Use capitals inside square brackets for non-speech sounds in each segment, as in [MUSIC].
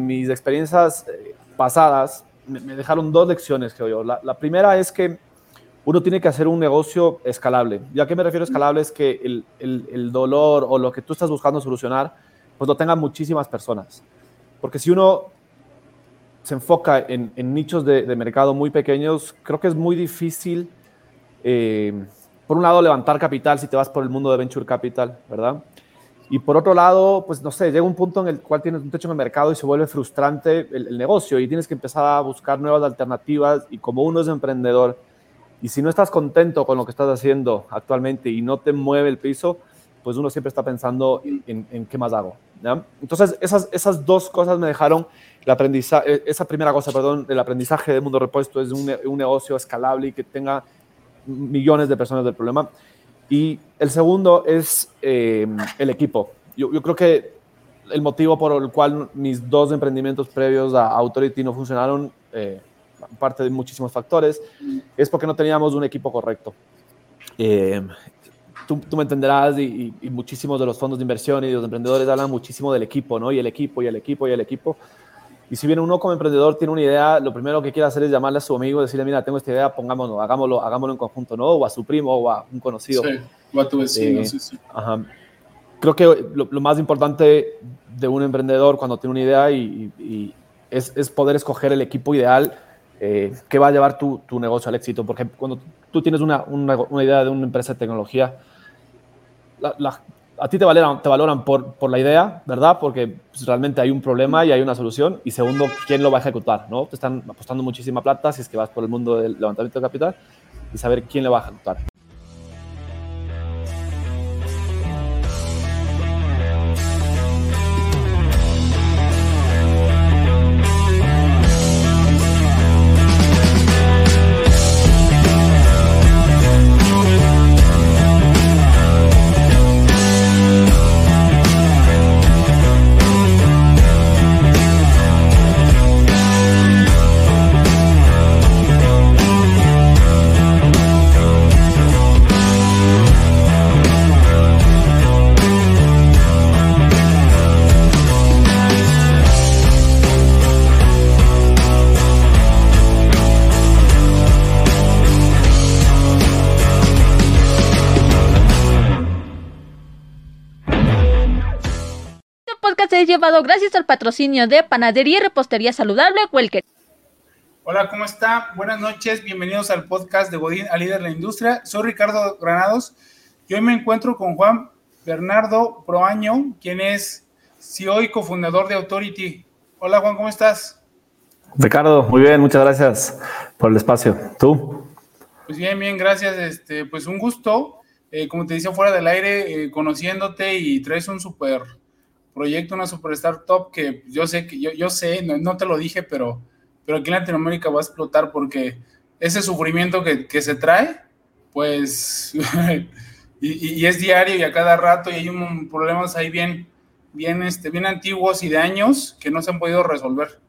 mis experiencias eh, pasadas me, dejaron dos lecciones, creo yo. La, primera es que uno tiene que hacer un negocio escalable. ¿Y a qué me refiero escalable? Es que el, dolor o lo que tú estás buscando solucionar, pues lo tengan muchísimas personas. Porque si uno se enfoca en, nichos de, de, mercado muy pequeños, creo que es muy difícil, eh, por un lado, levantar capital si te vas por el mundo de venture capital, ¿verdad? Y por otro lado, pues no sé, llega un punto en el cual tienes un techo en el mercado y se vuelve frustrante el, negocio y tienes que empezar a buscar nuevas alternativas y como uno es emprendedor y si no estás contento con lo que estás haciendo actualmente y no te mueve el piso, pues uno siempre está pensando en, qué más hago. Entonces, esas, esas dos cosas me dejaron el aprendizaje, esa primera cosa, perdón, el aprendizaje del mundo repuesto es un, un negocio escalable y que tenga millones de personas del problema. Y el segundo es eh, el equipo. Yo, yo, creo que el motivo por el cual mis dos emprendimientos previos a Authority no funcionaron, eh, parte de muchísimos factores, es porque no teníamos un equipo correcto. Eh, tú, tú, me entenderás y, y, muchísimos de los fondos de inversión y de los emprendedores hablan muchísimo del equipo, ¿no? Y el equipo, y el equipo, y el equipo. Si bien uno como emprendedor tiene una idea, lo primero que quiere hacer es llamarle a su amigo y decirle, mira, tengo esta idea, pongámonos, hagámoslo, hagámoslo en conjunto, ¿no? O a su primo o a un conocido. Sí, o a tu vecino, eh, sí, sí. Ajá. Creo que lo, más importante de un emprendedor cuando tiene una idea y, es, es, poder escoger el equipo ideal eh, que va a llevar tu, tu, negocio al éxito. Porque cuando tú tienes una, una, una idea de una empresa de tecnología, la, la, a ti te valoran, te valoran por, por la idea, ¿verdad? Porque pues, realmente hay un problema y hay una solución. Y segundo, ¿quién lo va a ejecutar? ¿no? Te están apostando muchísima plata si es que vas por el mundo del levantamiento de capital y saber quién le va a ejecutar. Gracias al patrocinio de Panadería y Repostería Saludable Welker. Hola, ¿cómo está? Buenas noches, bienvenidos al podcast de Godín a Líder de la Industria. Soy Ricardo Granados y hoy me encuentro con Juan Bernardo Proaño, quien es CEO y cofundador de Authority. Hola Juan, ¿cómo estás? Ricardo, muy bien, muchas gracias por el espacio. ¿Tú? Pues bien, bien, gracias. Este, pues un gusto. Eh, como te decía fuera del aire, eh, conociéndote y traes un súper proyecto, una super startup que yo sé que yo, yo sé, no, te lo dije, pero, pero aquí en Latinoamérica va a explotar porque ese sufrimiento que, que se trae, pues, [LAUGHS] y, y, es diario y a cada rato y hay un, problemas ahí bien, bien, este, bien antiguos y de años que no se han podido resolver.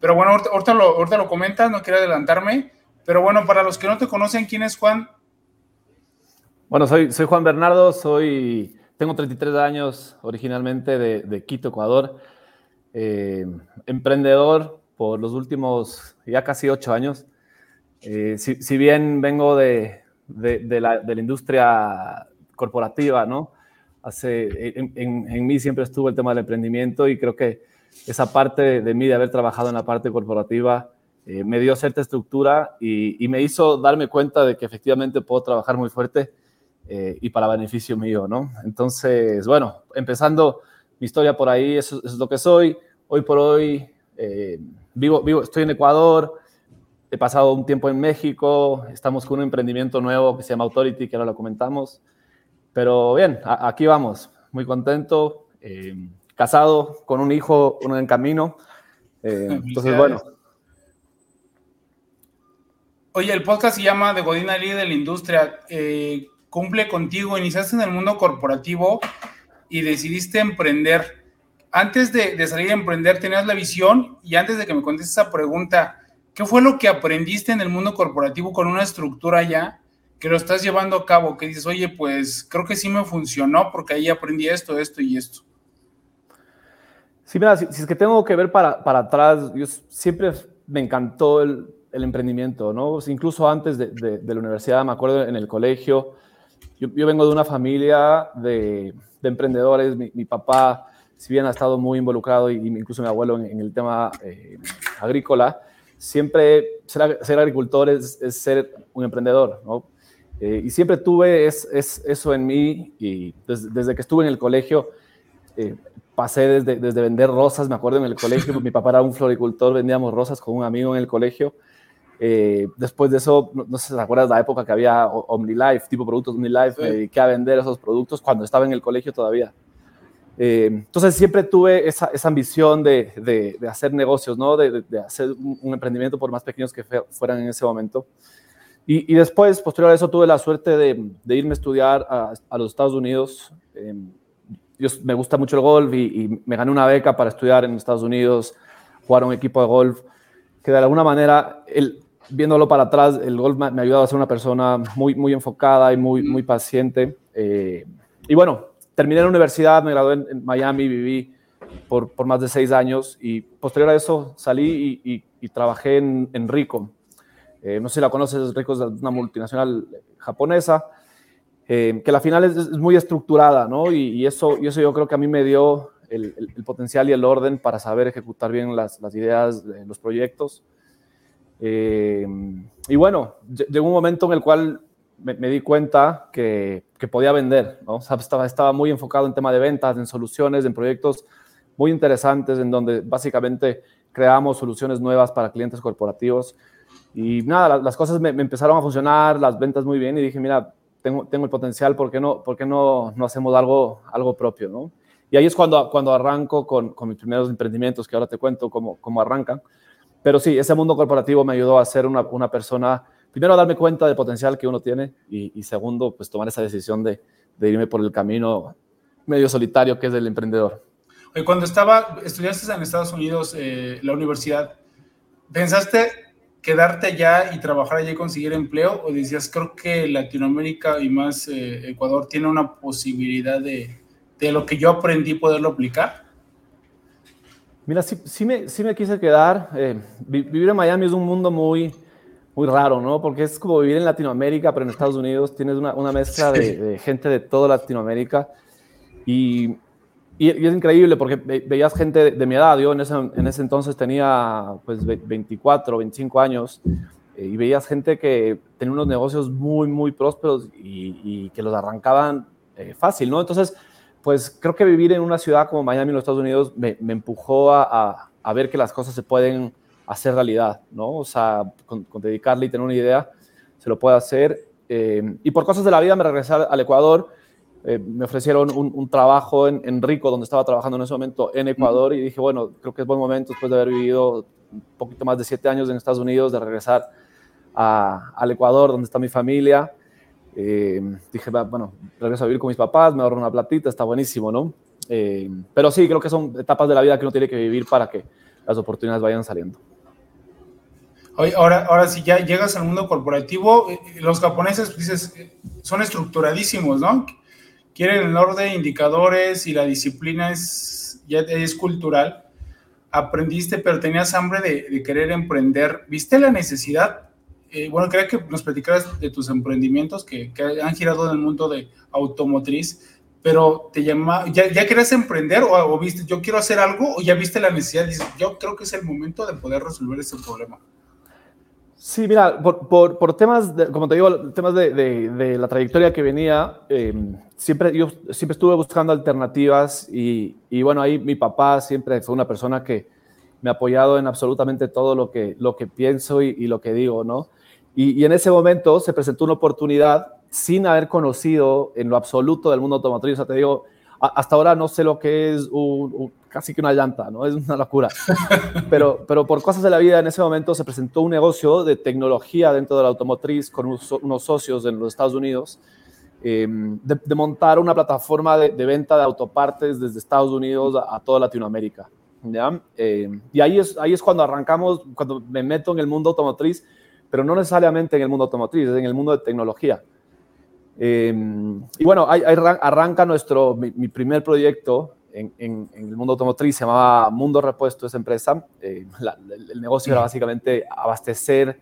Pero bueno, ahorita, lo, ahorita lo comentas, no quiero adelantarme, pero bueno, para los que no te conocen, ¿quién es Juan? Bueno, soy, soy Juan Bernardo, soy tengo 33 años originalmente de, Quito, Ecuador. Eh, emprendedor por los últimos ya casi ocho años. Eh, si, bien vengo de, de, la, de, la, industria corporativa, ¿no? Hace, en, en, mí siempre estuvo el tema del emprendimiento y creo que esa parte de, mí, de haber trabajado en la parte corporativa, eh, me dio cierta estructura y, y, me hizo darme cuenta de que efectivamente puedo trabajar muy fuerte eh, y para beneficio mío, ¿no? Entonces, bueno, empezando mi historia por ahí, eso, es lo que soy. Hoy por hoy eh, vivo, vivo, estoy en Ecuador, he pasado un tiempo en México, estamos con un emprendimiento nuevo que se llama Authority, que ahora lo comentamos. Pero bien, aquí vamos, muy contento, eh, casado, con un hijo, uno en camino. entonces, bueno. Oye, el podcast se llama De Godina Líder de la Industria cumple contigo, iniciaste en el mundo corporativo y decidiste emprender. Antes de, salir a emprender, tenías la visión y antes de que me contestes esa pregunta, ¿qué fue lo que aprendiste en el mundo corporativo con una estructura ya que lo estás llevando a cabo? Que dices, oye, pues creo que sí me funcionó porque ahí aprendí esto, esto y esto. Sí, mira, si, es que tengo que ver para, para atrás, yo siempre me encantó el, emprendimiento, ¿no? incluso antes de, la universidad, me acuerdo en el colegio, yo, vengo de una familia de, de emprendedores, mi, papá, si bien ha estado muy involucrado, y, incluso mi abuelo en, el tema eh, agrícola, siempre ser, agricultor es, ser un emprendedor. Eh, y siempre tuve es, es, eso en mí y desde, que estuve en el colegio eh, pasé desde, desde, vender rosas, me acuerdo en el colegio, mi papá era un floricultor, vendíamos rosas con un amigo en el colegio. Eh, después de eso, no, sé si te acuerdas de la época que había OmniLife, tipo productos OmniLife, sí. me dediqué a vender esos productos cuando estaba en el colegio todavía. Eh, entonces siempre tuve esa, esa ambición de, de, de, hacer negocios, ¿no? de, de hacer un, un, emprendimiento por más pequeños que fueran en ese momento. Y, y después, posterior a eso, tuve la suerte de, irme a estudiar a, a los Estados Unidos. Eh, yo, me gusta mucho el golf y, y, me gané una beca para estudiar en Estados Unidos, jugar un equipo de golf, que de alguna manera, el, viéndolo para atrás, el golf me, ha ayudado a ser una persona muy, muy enfocada y muy, muy paciente. Eh, y bueno, terminé la universidad, me gradué en, en Miami, viví por, por, más de seis años y posterior a eso salí y, trabajé en, en Rico. Eh, no sé si la conoces, Rico es una multinacional japonesa eh, que la final es, muy estructurada, ¿no? Y, eso, eso yo creo que a mí me dio el, el, el potencial y el orden para saber ejecutar bien las, las ideas, de los proyectos. Eh, y bueno, llegó un momento en el cual me, me di cuenta que, que, podía vender, ¿no? O sea, estaba, estaba muy enfocado en tema de ventas, en soluciones, en proyectos muy interesantes, en donde básicamente creamos soluciones nuevas para clientes corporativos. Y nada, las, cosas me, me, empezaron a funcionar, las ventas muy bien, y dije, mira, tengo, tengo el potencial, ¿por qué no, por qué no, no hacemos algo, algo propio? ¿no? Y ahí es cuando, cuando arranco con, con mis primeros emprendimientos, que ahora te cuento cómo, cómo arrancan. Pero sí, ese mundo corporativo me ayudó a ser una, persona, primero a darme cuenta del potencial que uno tiene y, segundo, pues tomar esa decisión de, de, irme por el camino medio solitario que es el emprendedor. Oye, cuando estaba, estudiaste en Estados Unidos, eh, la universidad, ¿pensaste quedarte allá y trabajar allá y conseguir empleo? ¿O decías, creo que Latinoamérica y más eh, Ecuador tiene una posibilidad de, de, lo que yo aprendí poderlo aplicar? Mira, sí, sí, me, sí me quise quedar. Eh, vivir en Miami es un mundo muy, muy raro, ¿no? Porque es como vivir en Latinoamérica, pero en Estados Unidos tienes una, una mezcla de, de, gente de toda Latinoamérica. Y, y, es increíble porque ve, veías gente de, mi edad. Yo en ese, en ese entonces tenía pues 24, 25 años. Eh, y veías gente que tenía unos negocios muy, muy prósperos y, y que los arrancaban eh, fácil, ¿no? Entonces, pues creo que vivir en una ciudad como Miami, en los Estados Unidos, me, empujó a, ver que las cosas se pueden hacer realidad, ¿no? O sea, con, dedicarle y tener una idea, se lo puede hacer. Eh, y por cosas de la vida me regresé al Ecuador, eh, me ofrecieron un, trabajo en, en, Rico, donde estaba trabajando en ese momento en Ecuador, y dije, bueno, creo que es buen momento, después de haber vivido un poquito más de siete años en Estados Unidos, de regresar al Ecuador, donde está mi familia eh, dije, bueno, regreso a vivir con mis papás, me ahorro una platita, está buenísimo, ¿no? Eh, pero sí, creo que son etapas de la vida que uno tiene que vivir para que las oportunidades vayan saliendo. Oye, ahora, ahora si ya llegas al mundo corporativo, eh, los japoneses, dices, son estructuradísimos, ¿no? Quieren el orden, indicadores y la disciplina es, ya es cultural. Aprendiste, pero tenías hambre de, de querer emprender. ¿Viste la necesidad eh, bueno, quería que nos platicaras de tus emprendimientos que, que, han girado en el mundo de automotriz, pero te llama, ¿ya, ya querías emprender o, o, viste, yo quiero hacer algo o ya viste la necesidad? Dices, yo creo que es el momento de poder resolver ese problema. Sí, mira, por, por, por temas, de, como te digo, temas de, de, de la trayectoria que venía, eh, siempre, yo siempre estuve buscando alternativas y, y, bueno, ahí mi papá siempre fue una persona que me ha apoyado en absolutamente todo lo que, lo que pienso y, y lo que digo, ¿no? Y, y, en ese momento se presentó una oportunidad sin haber conocido en lo absoluto del mundo automotriz. O sea, te digo, a, hasta ahora no sé lo que es un, un, casi que una llanta, ¿no? Es una locura. [LAUGHS] Pero, pero por cosas de la vida, en ese momento se presentó un negocio de tecnología dentro de la automotriz con unos, unos socios en los Estados Unidos. Eh, de, de, montar una plataforma de, de, venta de autopartes desde Estados Unidos a, a toda Latinoamérica. ¿ya? Eh, y ahí es, ahí es cuando arrancamos, cuando me meto en el mundo automotriz pero no necesariamente en el mundo automotriz, es en el mundo de tecnología. Eh, y bueno, ahí, ahí, arranca nuestro, mi, mi primer proyecto en, el mundo automotriz, se llamaba Mundo Repuesto, esa empresa. Eh, el, negocio era básicamente abastecer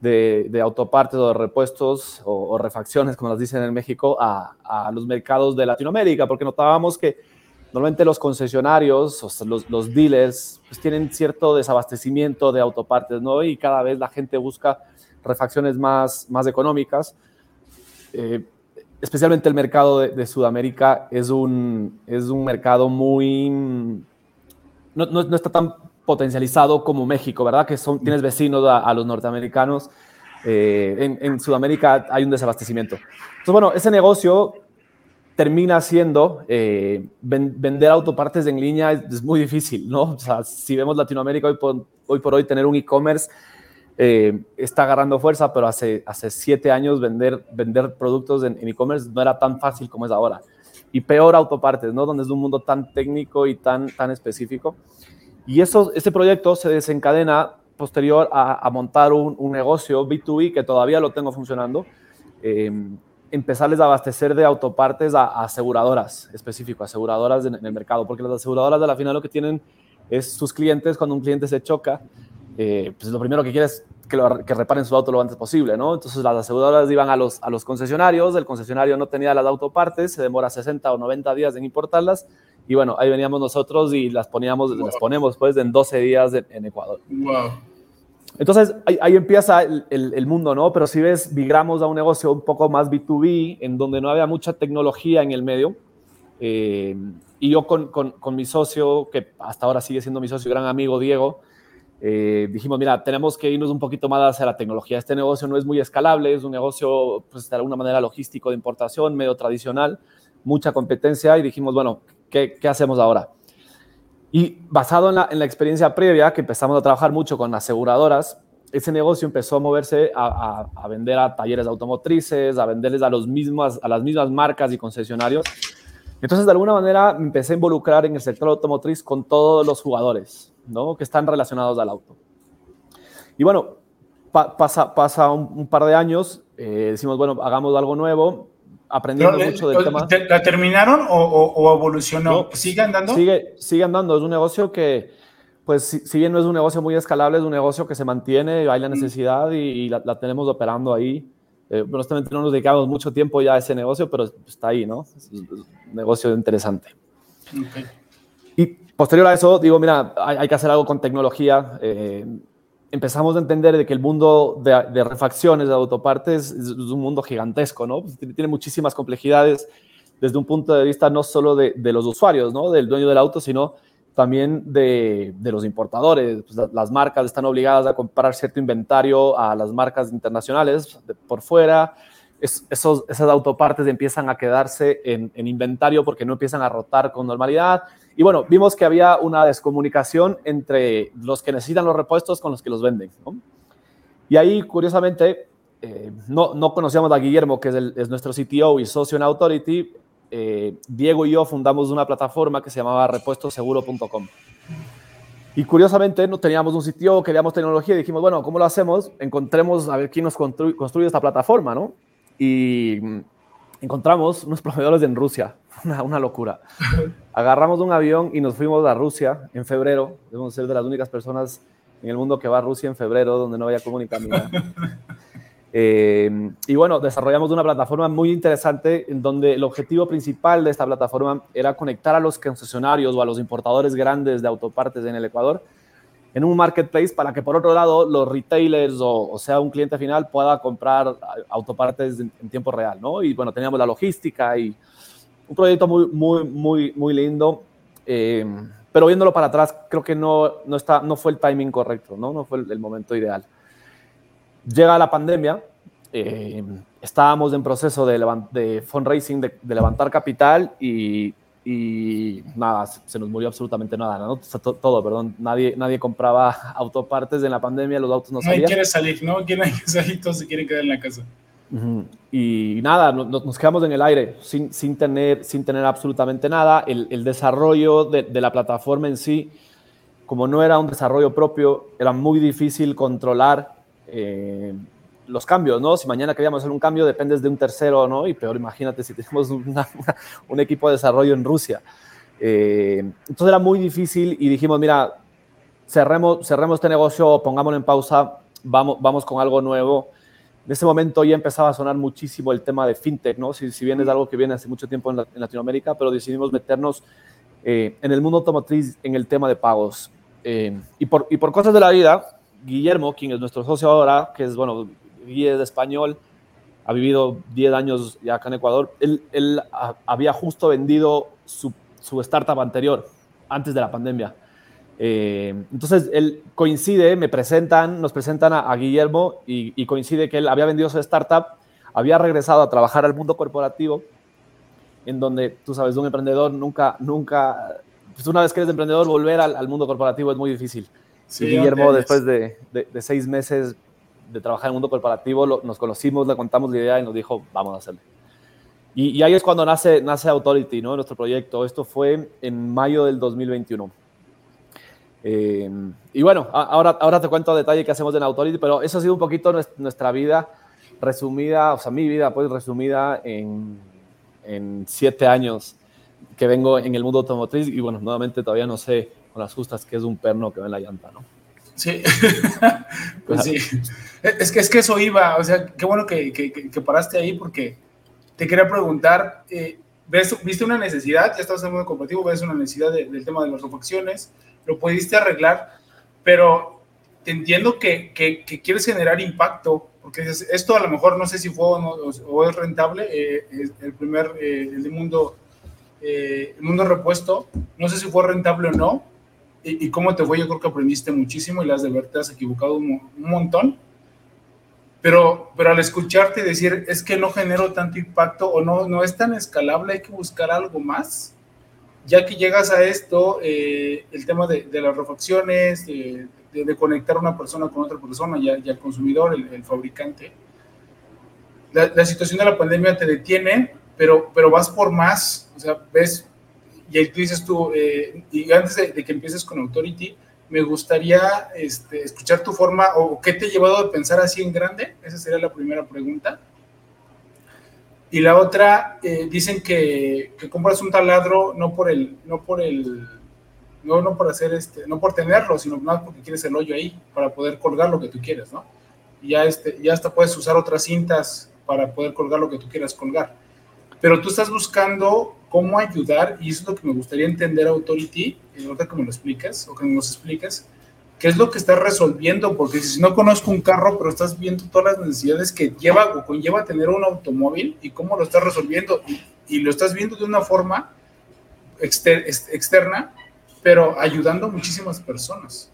de, autopartes o de repuestos o, refacciones, como las dicen en México, a, a, los mercados de Latinoamérica, porque notábamos que normalmente los concesionarios, o los, los, dealers, pues tienen cierto desabastecimiento de autopartes, ¿no? Y cada vez la gente busca refacciones más, más económicas. Eh, especialmente el mercado de, Sudamérica es un, es un mercado muy... No, no, está tan potencializado como México, ¿verdad? Que son, tienes vecinos a, los norteamericanos. Eh, en, Sudamérica hay un desabastecimiento. Entonces, bueno, ese negocio termina siendo eh, vender autopartes en línea es, muy difícil, ¿no? O sea, si vemos Latinoamérica hoy hoy, por hoy tener un e-commerce eh, está agarrando fuerza, pero hace, hace siete años vender, vender productos en e-commerce no era tan fácil como es ahora. Y peor autopartes, ¿no? Donde es un mundo tan técnico y tan, tan específico. Y eso, ese proyecto se desencadena posterior a, montar un, negocio B2B que todavía lo tengo funcionando. Eh, empezarles a abastecer de autopartes a, aseguradoras, específico, aseguradoras en, el mercado, porque las aseguradoras de la final lo que tienen es sus clientes, cuando un cliente se choca, eh, pues lo primero que quiere es que, que, reparen su auto lo antes posible, ¿no? Entonces las aseguradoras iban a los, a los concesionarios, el concesionario no tenía las autopartes, se demora 60 o 90 días en importarlas, y bueno, ahí veníamos nosotros y las poníamos, las ponemos pues en 12 días en, Ecuador. Wow. Entonces ahí, empieza el, el, mundo, ¿no? Pero si ves, migramos a un negocio un poco más B2B, en donde no había mucha tecnología en el medio. Eh, y yo con, con, con, mi socio, que hasta ahora sigue siendo mi socio, gran amigo Diego, eh, dijimos, mira, tenemos que irnos un poquito más hacia la tecnología. Este negocio no es muy escalable, es un negocio, pues, de alguna manera logístico de importación, medio tradicional, mucha competencia y dijimos, bueno, ¿qué, qué hacemos ahora? Y basado en la, en la, experiencia previa, que empezamos a trabajar mucho con aseguradoras, ese negocio empezó a moverse a vender a talleres automotrices, a venderles a, los mismas, a las mismas marcas y concesionarios. Entonces, de alguna manera, me empecé a involucrar en el sector automotriz con todos los jugadores, ¿no? que están relacionados al auto. Y bueno, pasa, pasa un, par de años, eh, decimos, bueno, hagamos algo nuevo, aprendiendo eh, mucho del tema. ¿La terminaron o, evolucionó? ¿Sigue andando? Sigue, sigue andando, es un negocio que, pues si, bien no es un negocio muy escalable, es un negocio que se mantiene, hay la mm. necesidad y, la, tenemos operando ahí. Eh, honestamente no nos dedicamos mucho tiempo ya a ese negocio, pero está ahí, ¿no? Es un negocio interesante. Okay. Y posterior a eso, digo, mira, hay, que hacer algo con tecnología. Eh, empezamos a entender de que el mundo de, refacciones, de autopartes, es, un mundo gigantesco, ¿no? Pues, tiene muchísimas complejidades desde un punto de vista no solo de, los usuarios, ¿no? Del dueño del auto, sino también de, los importadores. Pues, las marcas están obligadas a comprar cierto inventario a las marcas internacionales por fuera. esos, esas autopartes empiezan a quedarse en, en inventario porque no empiezan a rotar con normalidad y bueno, vimos que había una descomunicación entre los que necesitan los repuestos con los que los venden. Y ahí, curiosamente, eh, no, no, conocíamos a Guillermo, que es, es, nuestro CTO y socio en Authority. Eh, Diego y yo fundamos una plataforma que se llamaba repuestoseguro.com. Y curiosamente no teníamos un sitio, queríamos tecnología y dijimos, bueno, ¿cómo lo hacemos? Encontremos a ver quién nos construye esta plataforma, ¿no? Y encontramos unos proveedores en Rusia, [LAUGHS] una, una, locura. Agarramos un avión y nos fuimos a Rusia en febrero. Debemos ser de las únicas personas en el mundo que va a Rusia en febrero, donde no había comunicación. [LAUGHS] Eh, y bueno, desarrollamos una plataforma muy interesante en donde el objetivo principal de esta plataforma era conectar a los concesionarios o a los importadores grandes de autopartes en el Ecuador en un marketplace para que por otro lado los retailers o, sea un cliente final pueda comprar autopartes en, tiempo real, ¿no? Y bueno, teníamos la logística y un proyecto muy, muy, muy, muy lindo. Eh, pero viéndolo para atrás, creo que no, no, está, no fue el timing correcto, ¿no? No fue el, momento ideal. Llega la pandemia, eh, estábamos en proceso de, de fundraising, de, de levantar capital y y nada, se nos murió absolutamente nada, ¿no? Todo, perdón. Nadie, nadie compraba [LAUGHS] autopartes en la pandemia, los autos no salían. Nadie quiere salir, ¿no? Quieren salir, todos se quieren quedar en la casa. Y nada, nos, quedamos en el aire sin, sin, tener, sin tener absolutamente nada. El, el desarrollo de, de, la plataforma en sí, como no era un desarrollo propio, era muy difícil controlar. Eh, los cambios, ¿no? Si mañana queríamos hacer un cambio, dependes de un tercero, ¿no? Y peor, imagínate si tenemos un equipo de desarrollo en Rusia. Eh, entonces era muy difícil y dijimos, mira, cerremos, cerremos este negocio, pongámoslo en pausa, vamos, vamos con algo nuevo. En ese momento ya empezaba a sonar muchísimo el tema de fintech, ¿no? Si, si bien es algo que viene hace mucho tiempo en, Latinoamérica, pero decidimos meternos eh, en el mundo automotriz en el tema de pagos. Eh, y, por, y por cosas de la vida, Guillermo, quien es nuestro socio ahora, que es, bueno, guía de español, ha vivido 10 años ya acá en Ecuador, él, él había justo vendido su, su, startup anterior, antes de la pandemia. Eh, entonces, él coincide, me presentan, nos presentan a, Guillermo y, y, coincide que él había vendido su startup, había regresado a trabajar al mundo corporativo, en donde, tú sabes, un emprendedor nunca, nunca, pues una vez que eres emprendedor, volver al, al mundo corporativo es muy difícil. Sí, Guillermo, después de, de, seis meses de trabajar en el mundo corporativo, nos conocimos, le contamos la idea y nos dijo, vamos a hacerlo. Y, y, ahí es cuando nace, nace Authority, ¿no? nuestro proyecto. Esto fue en mayo del 2021. Eh, y bueno, ahora, ahora te cuento a detalle qué hacemos en Authority, pero eso ha sido un poquito nuestra vida resumida, o sea, mi vida pues resumida en, en siete años que vengo en el mundo automotriz y bueno, nuevamente todavía no sé con las justas qué es un perno que ve en la llanta, ¿no? Sí, [LAUGHS] pues sí. Es que, es que eso iba, o sea, qué bueno que, que, que paraste ahí porque te quería preguntar, eh, ¿ves, ¿viste una necesidad? Ya estás en el mundo corporativo, ves una necesidad del tema de las refacciones, lo pudiste arreglar, pero te entiendo que, que, quieres generar impacto, porque esto a lo mejor no sé si fue o, es rentable, eh, el primer, eh, el mundo, eh, el mundo repuesto, no sé si fue rentable o no, y, cómo te fue, yo creo que aprendiste muchísimo y las de ver te has equivocado un, un, montón, pero, pero al escucharte y decir, es que no genero tanto impacto o no, no es tan escalable, hay que buscar algo más, ya que llegas a esto, eh, el tema de, las refacciones, de, de, conectar una persona con otra persona y, al consumidor, el, fabricante, la, situación de la pandemia te detiene, pero, pero vas por más, o sea, ves, y ahí tú dices tú, eh, y antes de, que empieces con Authority, me gustaría este, escuchar tu forma o qué te ha llevado a pensar así en grande, esa sería la primera pregunta. Y la otra, eh, dicen que, que, compras un taladro no por el, no por el, no, no por hacer este, no por tenerlo, sino más porque quieres el hoyo ahí para poder colgar lo que tú quieres, ¿no? Y ya, este, ya hasta puedes usar otras cintas para poder colgar lo que tú quieras colgar. Pero tú estás buscando cómo ayudar, y eso es lo que me gustaría entender, Authority, y ahorita que me lo explicas, o que nos expliques, qué es lo que estás resolviendo, porque si no conozco un carro, pero estás viendo todas las necesidades que lleva o conlleva tener un automóvil y cómo lo estás resolviendo, y, lo estás viendo de una forma externa, pero ayudando a muchísimas personas.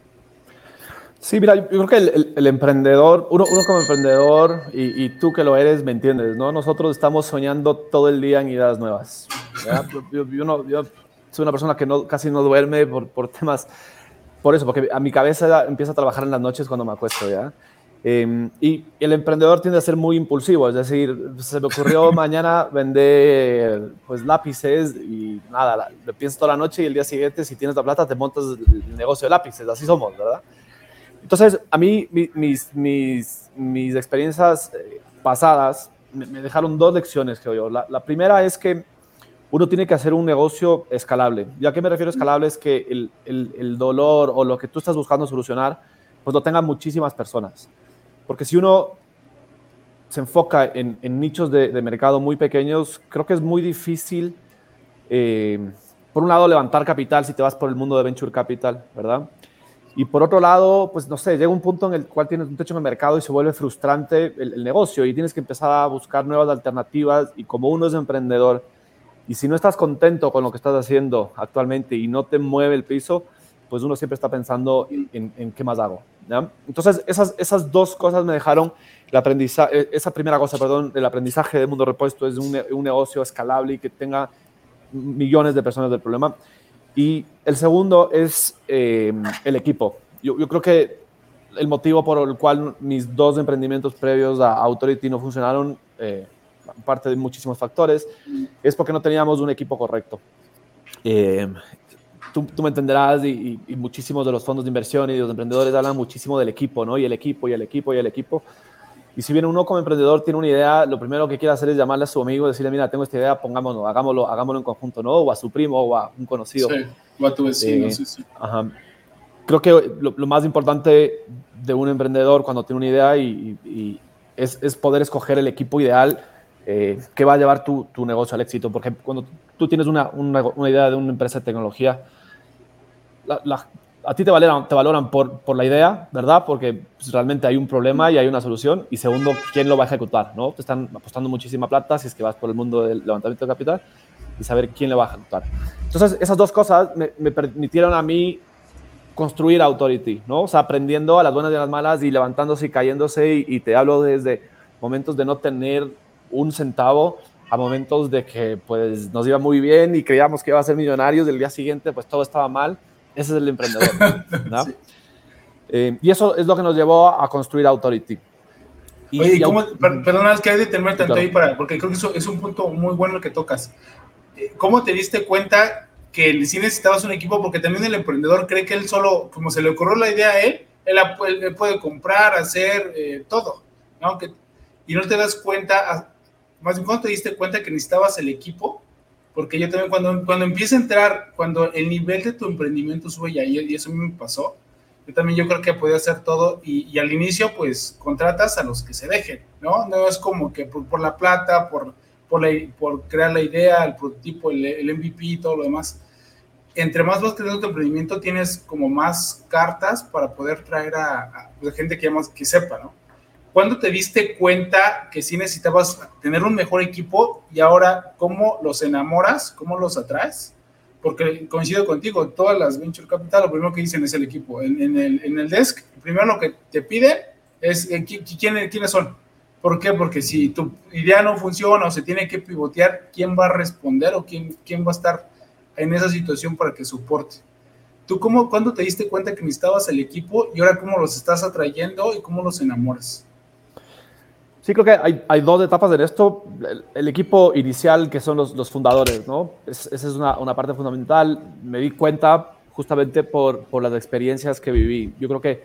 Sí, mira, yo creo que el, emprendedor, uno, uno, como emprendedor y, tú que lo eres, me entiendes, ¿no? Nosotros estamos soñando todo el día en ideas nuevas. Yo, yo, soy una persona que no, casi no duerme por, por temas por eso, porque a mi cabeza empieza a trabajar en las noches cuando me acuesto, ¿ya? Em, y el emprendedor tiende a ser muy impulsivo, es decir, se me ocurrió [LAUGHS] mañana vender pues, lápices y nada, lo piensas toda la noche y el día siguiente, si tienes la plata, te montas el negocio de lápices, así somos, ¿verdad? Entonces, a mí, mis, mis, mis experiencias eh, pasadas me, dejaron dos lecciones, creo yo. La, la primera es que uno tiene que hacer un negocio escalable. ¿Y a qué me refiero escalable? Es que el, el, dolor o lo que tú estás buscando solucionar, pues lo tengan muchísimas personas. Porque si uno se enfoca en, en nichos de, de, mercado muy pequeños, creo que es muy difícil, eh, por un lado, levantar capital si te vas por el mundo de venture capital, ¿verdad? Y por otro lado, pues no sé, llega un punto en el cual tienes un techo en el mercado y se vuelve frustrante el, el negocio y tienes que empezar a buscar nuevas alternativas y como uno es emprendedor, y si no estás contento con lo que estás haciendo actualmente y no te mueve el piso, pues uno siempre está pensando en, qué más hago. Entonces, esas, esas dos cosas me dejaron el aprendizaje, eh, esa primera cosa, perdón, el aprendizaje de mundo repuesto es un, un negocio escalable y que tenga millones de personas del problema. Y el segundo es eh, el equipo. Yo, yo, creo que el motivo por el cual mis dos emprendimientos previos a Authority no funcionaron eh, parte de muchísimos factores, es porque no teníamos un equipo correcto. Eh, tú, tú, me entenderás y, muchísimos de los fondos de inversión y de los emprendedores hablan muchísimo del equipo, ¿no? Y el equipo, y el equipo, y el equipo. Y si viene uno como emprendedor, tiene una idea, lo primero que quiere hacer es llamarle a su amigo y decirle, mira, tengo esta idea, pongámoslo, hagámoslo, hagámoslo en conjunto, ¿no? O a su primo o a un conocido. Sí, o a tu vecino, eh, sí, sí. Ajá. Creo que lo, más importante de un emprendedor cuando tiene una idea y, es, es, poder escoger el equipo ideal eh, que va a llevar tu, tu, negocio al éxito. Porque cuando tú tienes una, una, una idea de una empresa de tecnología, la, la, a ti te valoran, te valoran por, por la idea, ¿verdad? Porque pues, realmente hay un problema y hay una solución. Y segundo, ¿quién lo va a ejecutar? ¿no? Te están apostando muchísima plata si es que vas por el mundo del levantamiento de capital y saber quién le va a ejecutar. Entonces, esas dos cosas me, me permitieron a mí construir Authority, ¿no? O sea, aprendiendo a las buenas y a las malas y levantándose y cayéndose. Y, y te hablo desde momentos de no tener un centavo a momentos de que pues nos iba muy bien y creíamos que iba a ser millonarios, el día siguiente pues todo estaba mal ese es el emprendedor. [LAUGHS] Eh, y eso es lo que nos llevó a construir Authority. Y, Oye, cómo, perdona, es que hay de tener tanto ahí para, porque creo que eso es un punto muy bueno el que tocas. Eh, ¿Cómo te diste cuenta que sí necesitabas un equipo? Porque también el emprendedor cree que él solo, como se le ocurrió la idea a él, él, puede comprar, hacer eh, todo, ¿no? Que, y no te das cuenta, más bien, ¿cuándo te diste cuenta que necesitabas el equipo? Porque yo también cuando, cuando empieza a entrar, cuando el nivel de tu emprendimiento sube y, y eso me pasó, yo también yo creo que podía hacer todo y, al inicio pues contratas a los que se dejen, ¿no? No es como que por, la plata, por, por, crear la idea, el prototipo, el, MVP y todo lo demás. Entre más vas creando tu emprendimiento tienes como más cartas para poder traer a, a, a gente que, más, que sepa, ¿no? ¿Cuándo te diste cuenta que sí necesitabas tener un mejor equipo y ahora cómo los enamoras, cómo los atraes? Porque coincido contigo, todas las Venture Capital lo primero que dicen es el equipo. En, el, en el, desk, primero lo que te pide es eh, ¿quién, quiénes son. ¿Por qué? Porque si tu idea no funciona o se tiene que pivotear, ¿quién va a responder o quién, quién va a estar en esa situación para que soporte? ¿Tú cómo, cuándo te diste cuenta que necesitabas el equipo y ahora cómo los estás atrayendo y cómo los enamoras? Sí, creo que hay, hay, dos etapas en esto. El, el, equipo inicial, que son los, los fundadores, ¿no? Es, esa es una, una, parte fundamental. Me di cuenta justamente por, por, las experiencias que viví. Yo creo que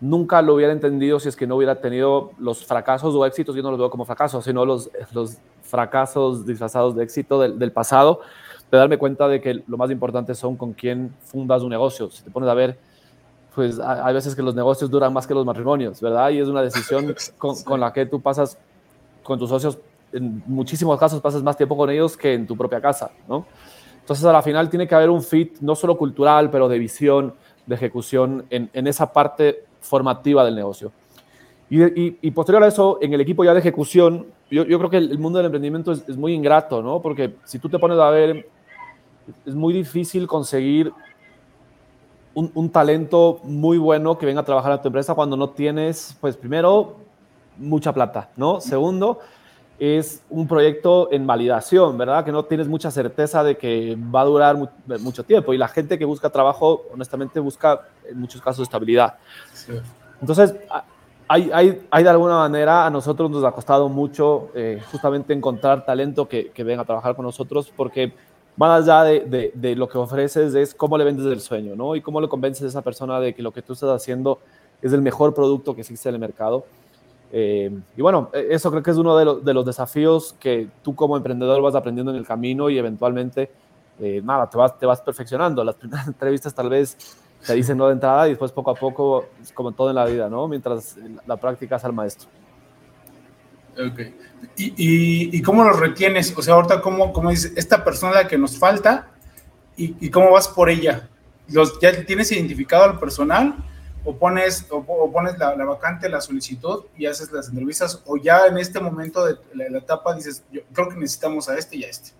nunca lo hubiera entendido si es que no hubiera tenido los fracasos o éxitos, yo no los veo como fracasos, sino los, los fracasos disfrazados de éxito del, del pasado, de darme cuenta de que lo más importante son con quién fundas un negocio. Si te pones a ver pues hay veces que los negocios duran más que los matrimonios, ¿verdad? Y es una decisión [LAUGHS] con, la que tú pasas con tus socios, en muchísimos casos pasas más tiempo con ellos que en tu propia casa, ¿no? Entonces, a la final tiene que haber un fit, no solo cultural, pero de visión, de ejecución, en, en esa parte formativa del negocio. Y, y, y, posterior a eso, en el equipo ya de ejecución, yo, yo creo que el, el, mundo del emprendimiento es, es muy ingrato, ¿no? Porque si tú te pones a ver, es muy difícil conseguir un, un, talento muy bueno que venga a trabajar a tu empresa cuando no tienes, pues primero, mucha plata, ¿no? Segundo, es un proyecto en validación, ¿verdad? Que no tienes mucha certeza de que va a durar mu mucho tiempo. Y la gente que busca trabajo, honestamente, busca en muchos casos estabilidad. Sí. Entonces, hay, hay, hay, de alguna manera, a nosotros nos ha costado mucho eh, justamente encontrar talento que, que venga a trabajar con nosotros porque más allá de, de, de, lo que ofreces es cómo le vendes el sueño, ¿no? Y cómo le convences a esa persona de que lo que tú estás haciendo es el mejor producto que existe en el mercado. Eh, y bueno, e, eso creo que es uno de, lo, de, los desafíos que tú como emprendedor vas aprendiendo en el camino y eventualmente, eh, nada, te vas, te vas perfeccionando. Las primeras [LAUGHS] entrevistas tal vez te dicen no de entrada y después poco a poco, como todo en la vida, ¿no? Mientras la práctica es al maestro. Ok. ¿Y, y, y cómo lo retienes? O sea, ahorita, ¿cómo, cómo dices, esta persona la que nos falta y, y cómo vas por ella? Los, ¿Ya tienes identificado al personal o pones, o, o pones la, la, vacante, la solicitud y haces las entrevistas? ¿O ya en este momento de la, la etapa dices, yo creo que necesitamos a este y a este?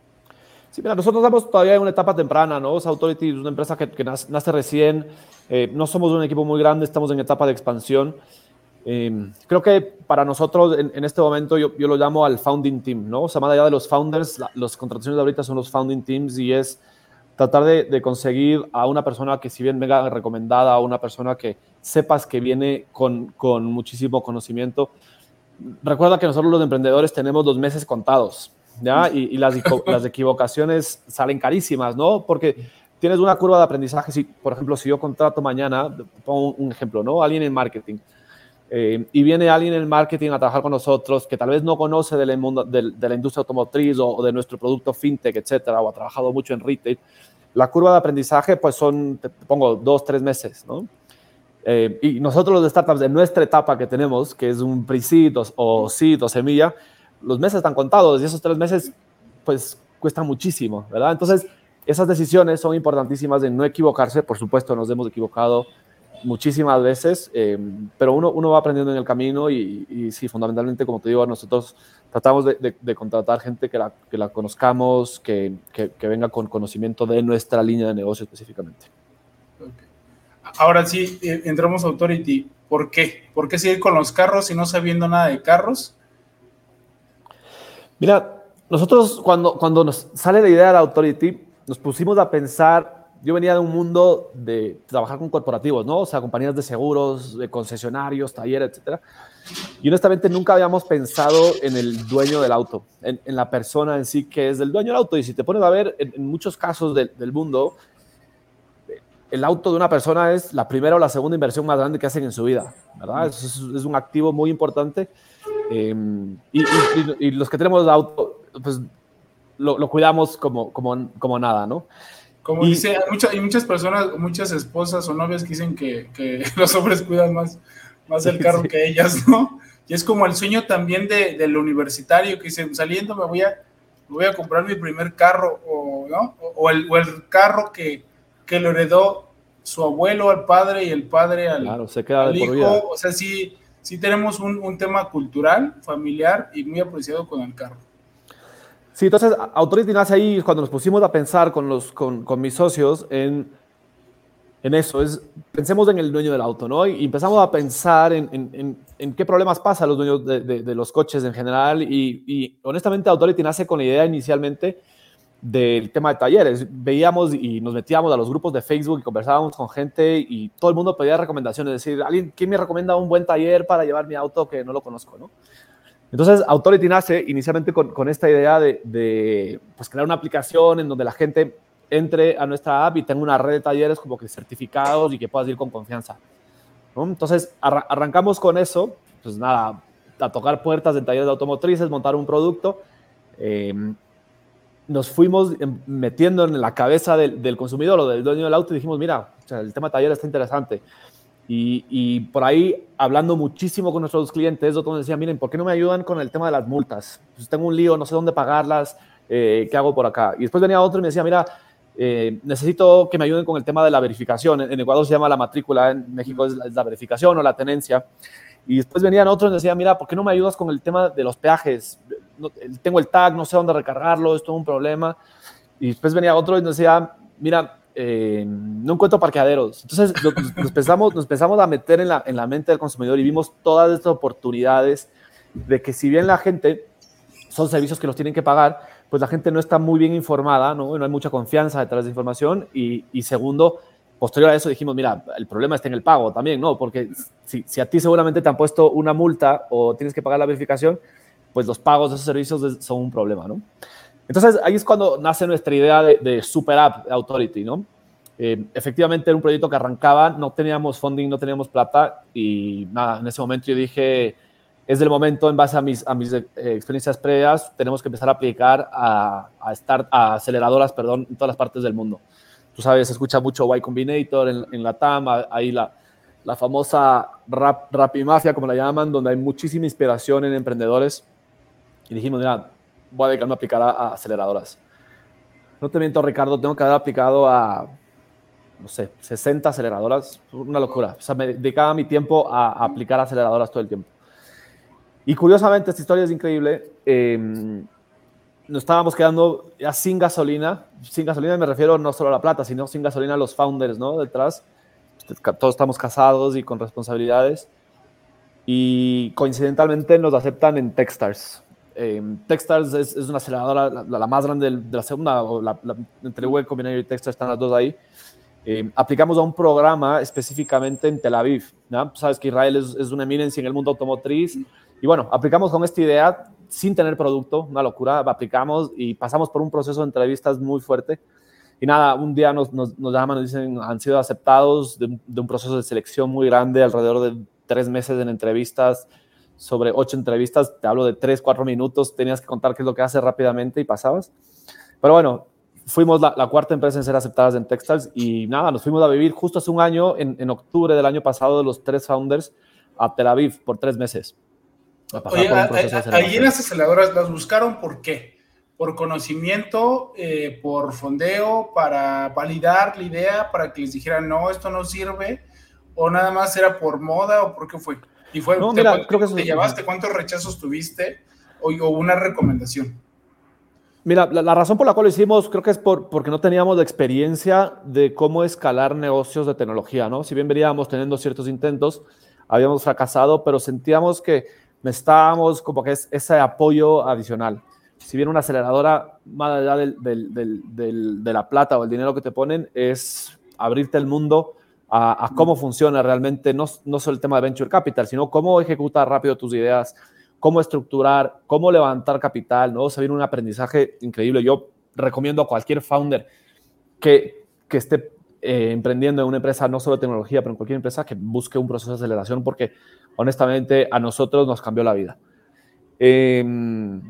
Sí, mira, nosotros estamos todavía en una etapa temprana, ¿no? Authority es una empresa que, que nace, nace, recién, eh, no somos un equipo muy grande, estamos en etapa de expansión. Eh, creo que para nosotros en, en este momento yo, yo, lo llamo al founding team, ¿no? O sea, más allá de los founders, la, las contrataciones de ahorita son los founding teams y es tratar de, de, conseguir a una persona que si bien venga recomendada, a una persona que sepas que viene con, con muchísimo conocimiento. Recuerda que nosotros los emprendedores tenemos dos meses contados, ¿ya? Y, y las, las equivocaciones salen carísimas, ¿no? Porque tienes una curva de aprendizaje. Si, por ejemplo, si yo contrato mañana, pongo un ejemplo, ¿no? Alguien en marketing eh, y viene alguien en el marketing a trabajar con nosotros que tal vez no conoce del mundo, de, la industria automotriz o, de nuestro producto fintech, etcétera, o ha trabajado mucho en retail, la curva de aprendizaje pues son, te pongo, dos, tres meses, ¿no? Eh, y nosotros los startups de nuestra etapa que tenemos, que es un o, o seed o semilla, los meses están contados y esos tres meses pues cuestan muchísimo, ¿verdad? Entonces, esas decisiones son importantísimas de no equivocarse, por supuesto nos hemos equivocado muchísimas veces, eh, pero uno, uno va aprendiendo en el camino y, y, sí, fundamentalmente, como te digo, nosotros tratamos de, de, contratar gente que la, que la conozcamos, que, que, que, venga con conocimiento de nuestra línea de negocio específicamente. Ahora sí, eh, entramos a Authority. ¿Por qué? ¿Por qué seguir con los carros y no sabiendo nada de carros? Mira, nosotros cuando, cuando nos sale la idea de Authority, nos pusimos a pensar yo venía de un mundo de trabajar con corporativos, ¿no? O sea, compañías de seguros, de concesionarios, talleres, etcétera. Y honestamente nunca habíamos pensado en el dueño del auto, en, en, la persona en sí que es el dueño del auto. Y si te pones a ver, en, en muchos casos de, del mundo, el auto de una persona es la primera o la segunda inversión más grande que hacen en su vida, ¿verdad? Es, es un activo muy importante. Eh, y, y, y, los que tenemos auto, pues lo, lo cuidamos como, como, como nada, ¿no? Como y, dice, hay, mucha, hay, muchas personas, muchas esposas o novias que dicen que, que [LAUGHS] los hombres cuidan más, más el carro sí. que ellas, ¿no? Y es como el sueño también de, del universitario que dicen, saliendo me voy a, me voy a comprar mi primer carro, o, ¿no? o, o, el, o el, carro que, que lo heredó su abuelo al padre y el padre al, claro, se queda al hijo. O sea, sí, sí tenemos un, un tema cultural, familiar y muy apreciado con el carro. Sí, entonces Authority nace ahí cuando nos pusimos a pensar con, los, con, con mis socios en, en, eso. Es, pensemos en el dueño del auto, ¿no? Y empezamos a pensar en, en, en qué problemas pasa a los dueños de, de, de los coches en general. Y, y, honestamente Authority nace con la idea inicialmente del tema de talleres. Veíamos y nos metíamos a los grupos de Facebook y conversábamos con gente y todo el mundo pedía recomendaciones. Es decir, ¿alguien, ¿quién me recomienda un buen taller para llevar mi auto que no lo conozco, no? Entonces, Authority nace inicialmente con, esta idea de, de pues, crear una aplicación en donde la gente entre a nuestra app y tenga una red de talleres como que certificados y que puedas ir con confianza. Entonces, ar arrancamos con eso, pues nada, a tocar puertas en talleres de automotrices, montar un producto. Eh, nos fuimos metiendo en la cabeza del, consumidor o del dueño del auto y dijimos, mira, el tema de taller está interesante. Y, y, por ahí, hablando muchísimo con nuestros clientes, otros decían, miren, ¿por qué no me ayudan con el tema de las multas? Pues tengo un lío, no sé dónde pagarlas, eh, ¿qué hago por acá? Y después venía otro y me decía, mira, eh, necesito que me ayuden con el tema de la verificación. En, Ecuador se llama la matrícula, en México es la, es la, verificación o la tenencia. Y después venían otros y decían, mira, ¿por qué no me ayudas con el tema de los peajes? No, tengo el tag, no sé dónde recargarlo, esto es un problema. Y después venía otro y decía, mira, eh, no encuentro parqueaderos. Entonces nos, nos, pensamos, nos pensamos a meter en la, en la mente del consumidor y vimos todas estas oportunidades de que si bien la gente son servicios que los tienen que pagar, pues la gente no está muy bien informada, no, no hay mucha confianza detrás de información y, y, segundo, posterior a eso dijimos, mira, el problema está en el pago también, ¿no? Porque si, si, a ti seguramente te han puesto una multa o tienes que pagar la verificación, pues los pagos de esos servicios son un problema, ¿no? Entonces ahí es cuando nace nuestra idea de, de Super App Authority, ¿no? Eh, efectivamente era un proyecto que arrancaba, no teníamos funding, no teníamos plata y nada, en ese momento yo dije, es del momento, en base a mis, a mis eh, experiencias previas, tenemos que empezar a aplicar a, a, start, a aceleradoras perdón, en todas las partes del mundo. Tú sabes, se escucha mucho Y Combinator en, en la TAM, ahí la, la famosa rap, Rapimafia, como la llaman, donde hay muchísima inspiración en emprendedores. Y dijimos, mira, voy a dedicarme a aplicar a, aceleradoras. No te miento, Ricardo, tengo que haber aplicado a, no sé, 60 aceleradoras, una locura. O sea, me dedicaba mi tiempo a, aplicar aceleradoras todo el tiempo. Y curiosamente, esta historia es increíble. Eh, nos estábamos quedando ya sin gasolina. Sin gasolina me refiero no solo a la plata, sino sin gasolina los founders, ¿no? Detrás. Todos estamos casados y con responsabilidades. Y coincidentalmente nos aceptan en Techstars. Eh, Techstars es, es, una aceleradora, la, la, más grande de la segunda, o la, la, entre Web Combinator y Techstars están las dos ahí. Eh, aplicamos a un programa específicamente en Tel Aviv. ¿no? Sabes que Israel es, es, una eminencia en el mundo automotriz. Y bueno, aplicamos con esta idea sin tener producto, una locura. Aplicamos y pasamos por un proceso de entrevistas muy fuerte. Y nada, un día nos, nos, nos llaman, nos dicen, han sido aceptados de, de, un proceso de selección muy grande, alrededor de tres meses en entrevistas, sobre ocho entrevistas, te hablo de tres, cuatro minutos, tenías que contar qué es lo que haces rápidamente y pasabas. Pero bueno, fuimos la, cuarta empresa en ser aceptadas en Textiles y nada, nos fuimos a vivir justo hace un año, en, en octubre del año pasado, de los tres founders a Tel Aviv por tres meses. Oye, ahí en las aceleradoras las buscaron por qué? Por conocimiento, eh, por fondeo, para validar la idea, para que les dijeran, no, esto no sirve, o nada más era por moda, o por qué fue. Y fue, no, mira, creo que te llevaste, cuántos rechazos tuviste, o, o una recomendación. Mira, la, razón por la cual lo hicimos creo que es por, porque no teníamos la experiencia de cómo escalar negocios de tecnología, ¿no? Si bien veníamos teniendo ciertos intentos, habíamos fracasado, pero sentíamos que necesitábamos como que es ese apoyo adicional. Si bien una aceleradora, más allá de la plata o el dinero que te ponen, es abrirte el mundo a, cómo funciona realmente, no, no solo el tema de venture capital, sino cómo ejecutar rápido tus ideas, cómo estructurar, cómo levantar capital, ¿no? Se viene un aprendizaje increíble. Yo recomiendo a cualquier founder que, que esté eh, emprendiendo en una empresa, no solo tecnología, pero en cualquier empresa, que busque un proceso de aceleración porque honestamente a nosotros nos cambió la vida. Em,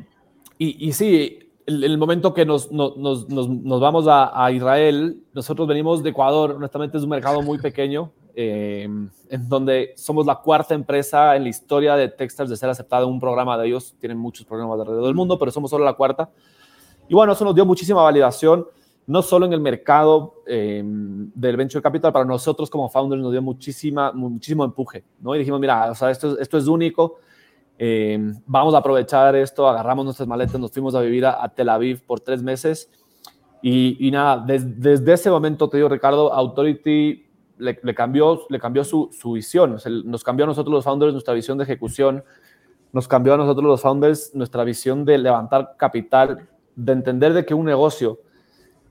y, y, sí, el, el momento que nos, nos, nos, vamos a, a, Israel, nosotros venimos de Ecuador, honestamente es un mercado muy pequeño, em, en donde somos la cuarta empresa en la historia de Textiles de ser aceptada en un programa de ellos, tienen muchos programas alrededor del mundo, pero somos solo la cuarta. Y bueno, eso nos dio muchísima validación no solo en el mercado eh, del venture capital, para nosotros como founders nos dio muchísima, muchísimo empuje, ¿no? Y dijimos, mira, o sea, esto, esto es único, eh, vamos a aprovechar esto, agarramos nuestras maletas, nos fuimos a vivir a, Tel Aviv por tres meses. Y, nada, desde ese momento, te digo, Ricardo, Authority le, cambió, le cambió su, su visión, nos cambió a nosotros los founders nuestra visión de ejecución, nos cambió a nosotros los founders nuestra visión de levantar capital, de entender de que un negocio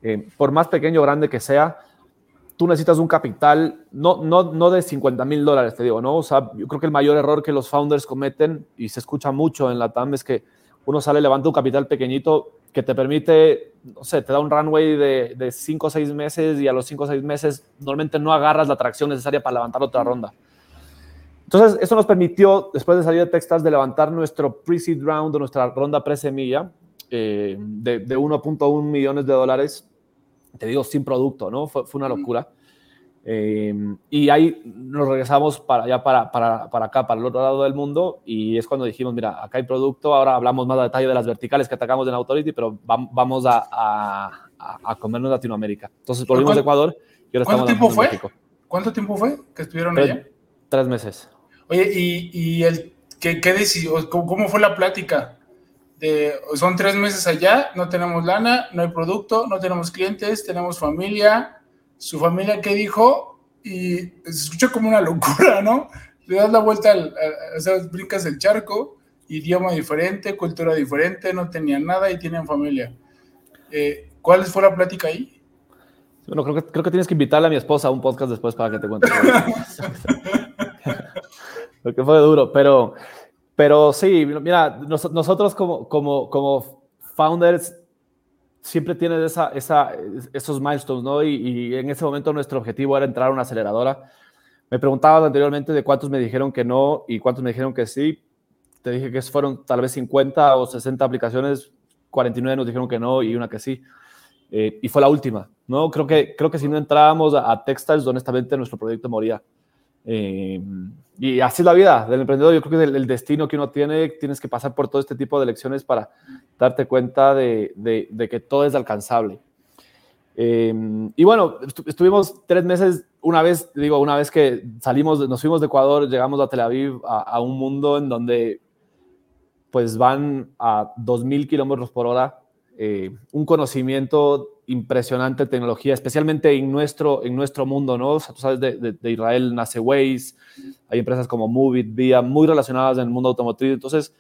eh, por más pequeño o grande que sea, tú necesitas un capital, no, no, no de 50 mil dólares, te digo, ¿no? O sea, yo creo que el mayor error que los founders cometen, y se escucha mucho en la TAM, es que uno sale, levanta un capital pequeñito que te permite, no sé, te da un runway de 5 o 6 meses y a los 5 o 6 meses normalmente no agarras la atracción necesaria para levantar otra ronda. Entonces, eso nos permitió, después de salir de Texas, de levantar nuestro pre-seed round, nuestra ronda pre-semilla, eh, de, de 1.1 millones de dólares te digo, sin producto, ¿no? Fue, una locura. Eh, y ahí nos regresamos para allá, para, para, para, acá, para el otro lado del mundo, y es cuando dijimos, mira, acá hay producto, ahora hablamos más a detalle de las verticales que atacamos en Authority, pero vamos a, a, a comernos Latinoamérica. Entonces volvimos a Ecuador y ahora ¿Cuánto tiempo fue? ¿Cuánto tiempo fue que estuvieron allá? Tres meses. Oye, ¿y, y el, qué, qué decidió? ¿Cómo fue la plática? Son tres meses allá, no tenemos lana, no hay producto, no tenemos clientes, tenemos familia. Su familia, ¿qué dijo? Y se escucha como una locura, ¿no? Le das la vuelta, al, o sea, brincas el charco, idioma diferente, cultura diferente, no tenían nada y tienen familia. Eh, ¿Cuál fue la plática ahí? Bueno, creo que, creo que tienes que invitarle a mi esposa a un podcast después para que te cuente. [LAUGHS] [LAUGHS] Porque fue duro, pero pero sí, mira, nosotros como, como, como founders siempre tienes esa, esa, esos milestones, ¿no? Y, en ese momento nuestro objetivo era entrar a una aceleradora. Me preguntabas anteriormente de cuántos me dijeron que no y cuántos me dijeron que sí. Te dije que fueron tal vez 50 o 60 aplicaciones, 49 nos dijeron que no y una que sí. Eh, y fue la última, ¿no? Creo que, creo que si no entrábamos a, a Textiles, honestamente nuestro proyecto moría. Eh, y así es la vida del emprendedor. Yo creo que el, el, destino que uno tiene, tienes que pasar por todo este tipo de lecciones para darte cuenta de, de, que todo es alcanzable. Eh, y bueno, estuvimos tres meses, una vez, digo, una vez que salimos, nos fuimos de Ecuador, llegamos a Tel Aviv, a, a un mundo en donde pues van a 2.000 kilómetros por hora, eh, un conocimiento impresionante de tecnología, especialmente en nuestro, en nuestro mundo, ¿no? O sea, tú sabes, de, de, Israel nace Waze, hay empresas como Movit, Via, muy relacionadas en el mundo automotriz. Entonces,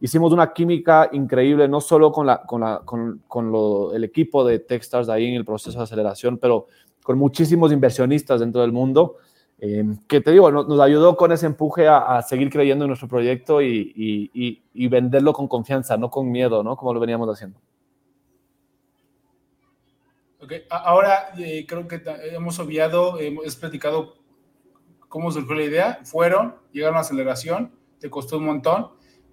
hicimos una química increíble, no solo con, la, con, la, con, con lo, el equipo de Techstars ahí en el proceso de aceleración, pero con muchísimos inversionistas dentro del mundo, eh, que te digo, nos, nos, ayudó con ese empuje a, a, seguir creyendo en nuestro proyecto y, y, y, y venderlo con confianza, no con miedo, ¿no? Como lo veníamos haciendo. Okay. Ahora eh, creo que hemos obviado, hemos platicado cómo surgió la idea. Fueron, llegaron a aceleración, te costó un montón.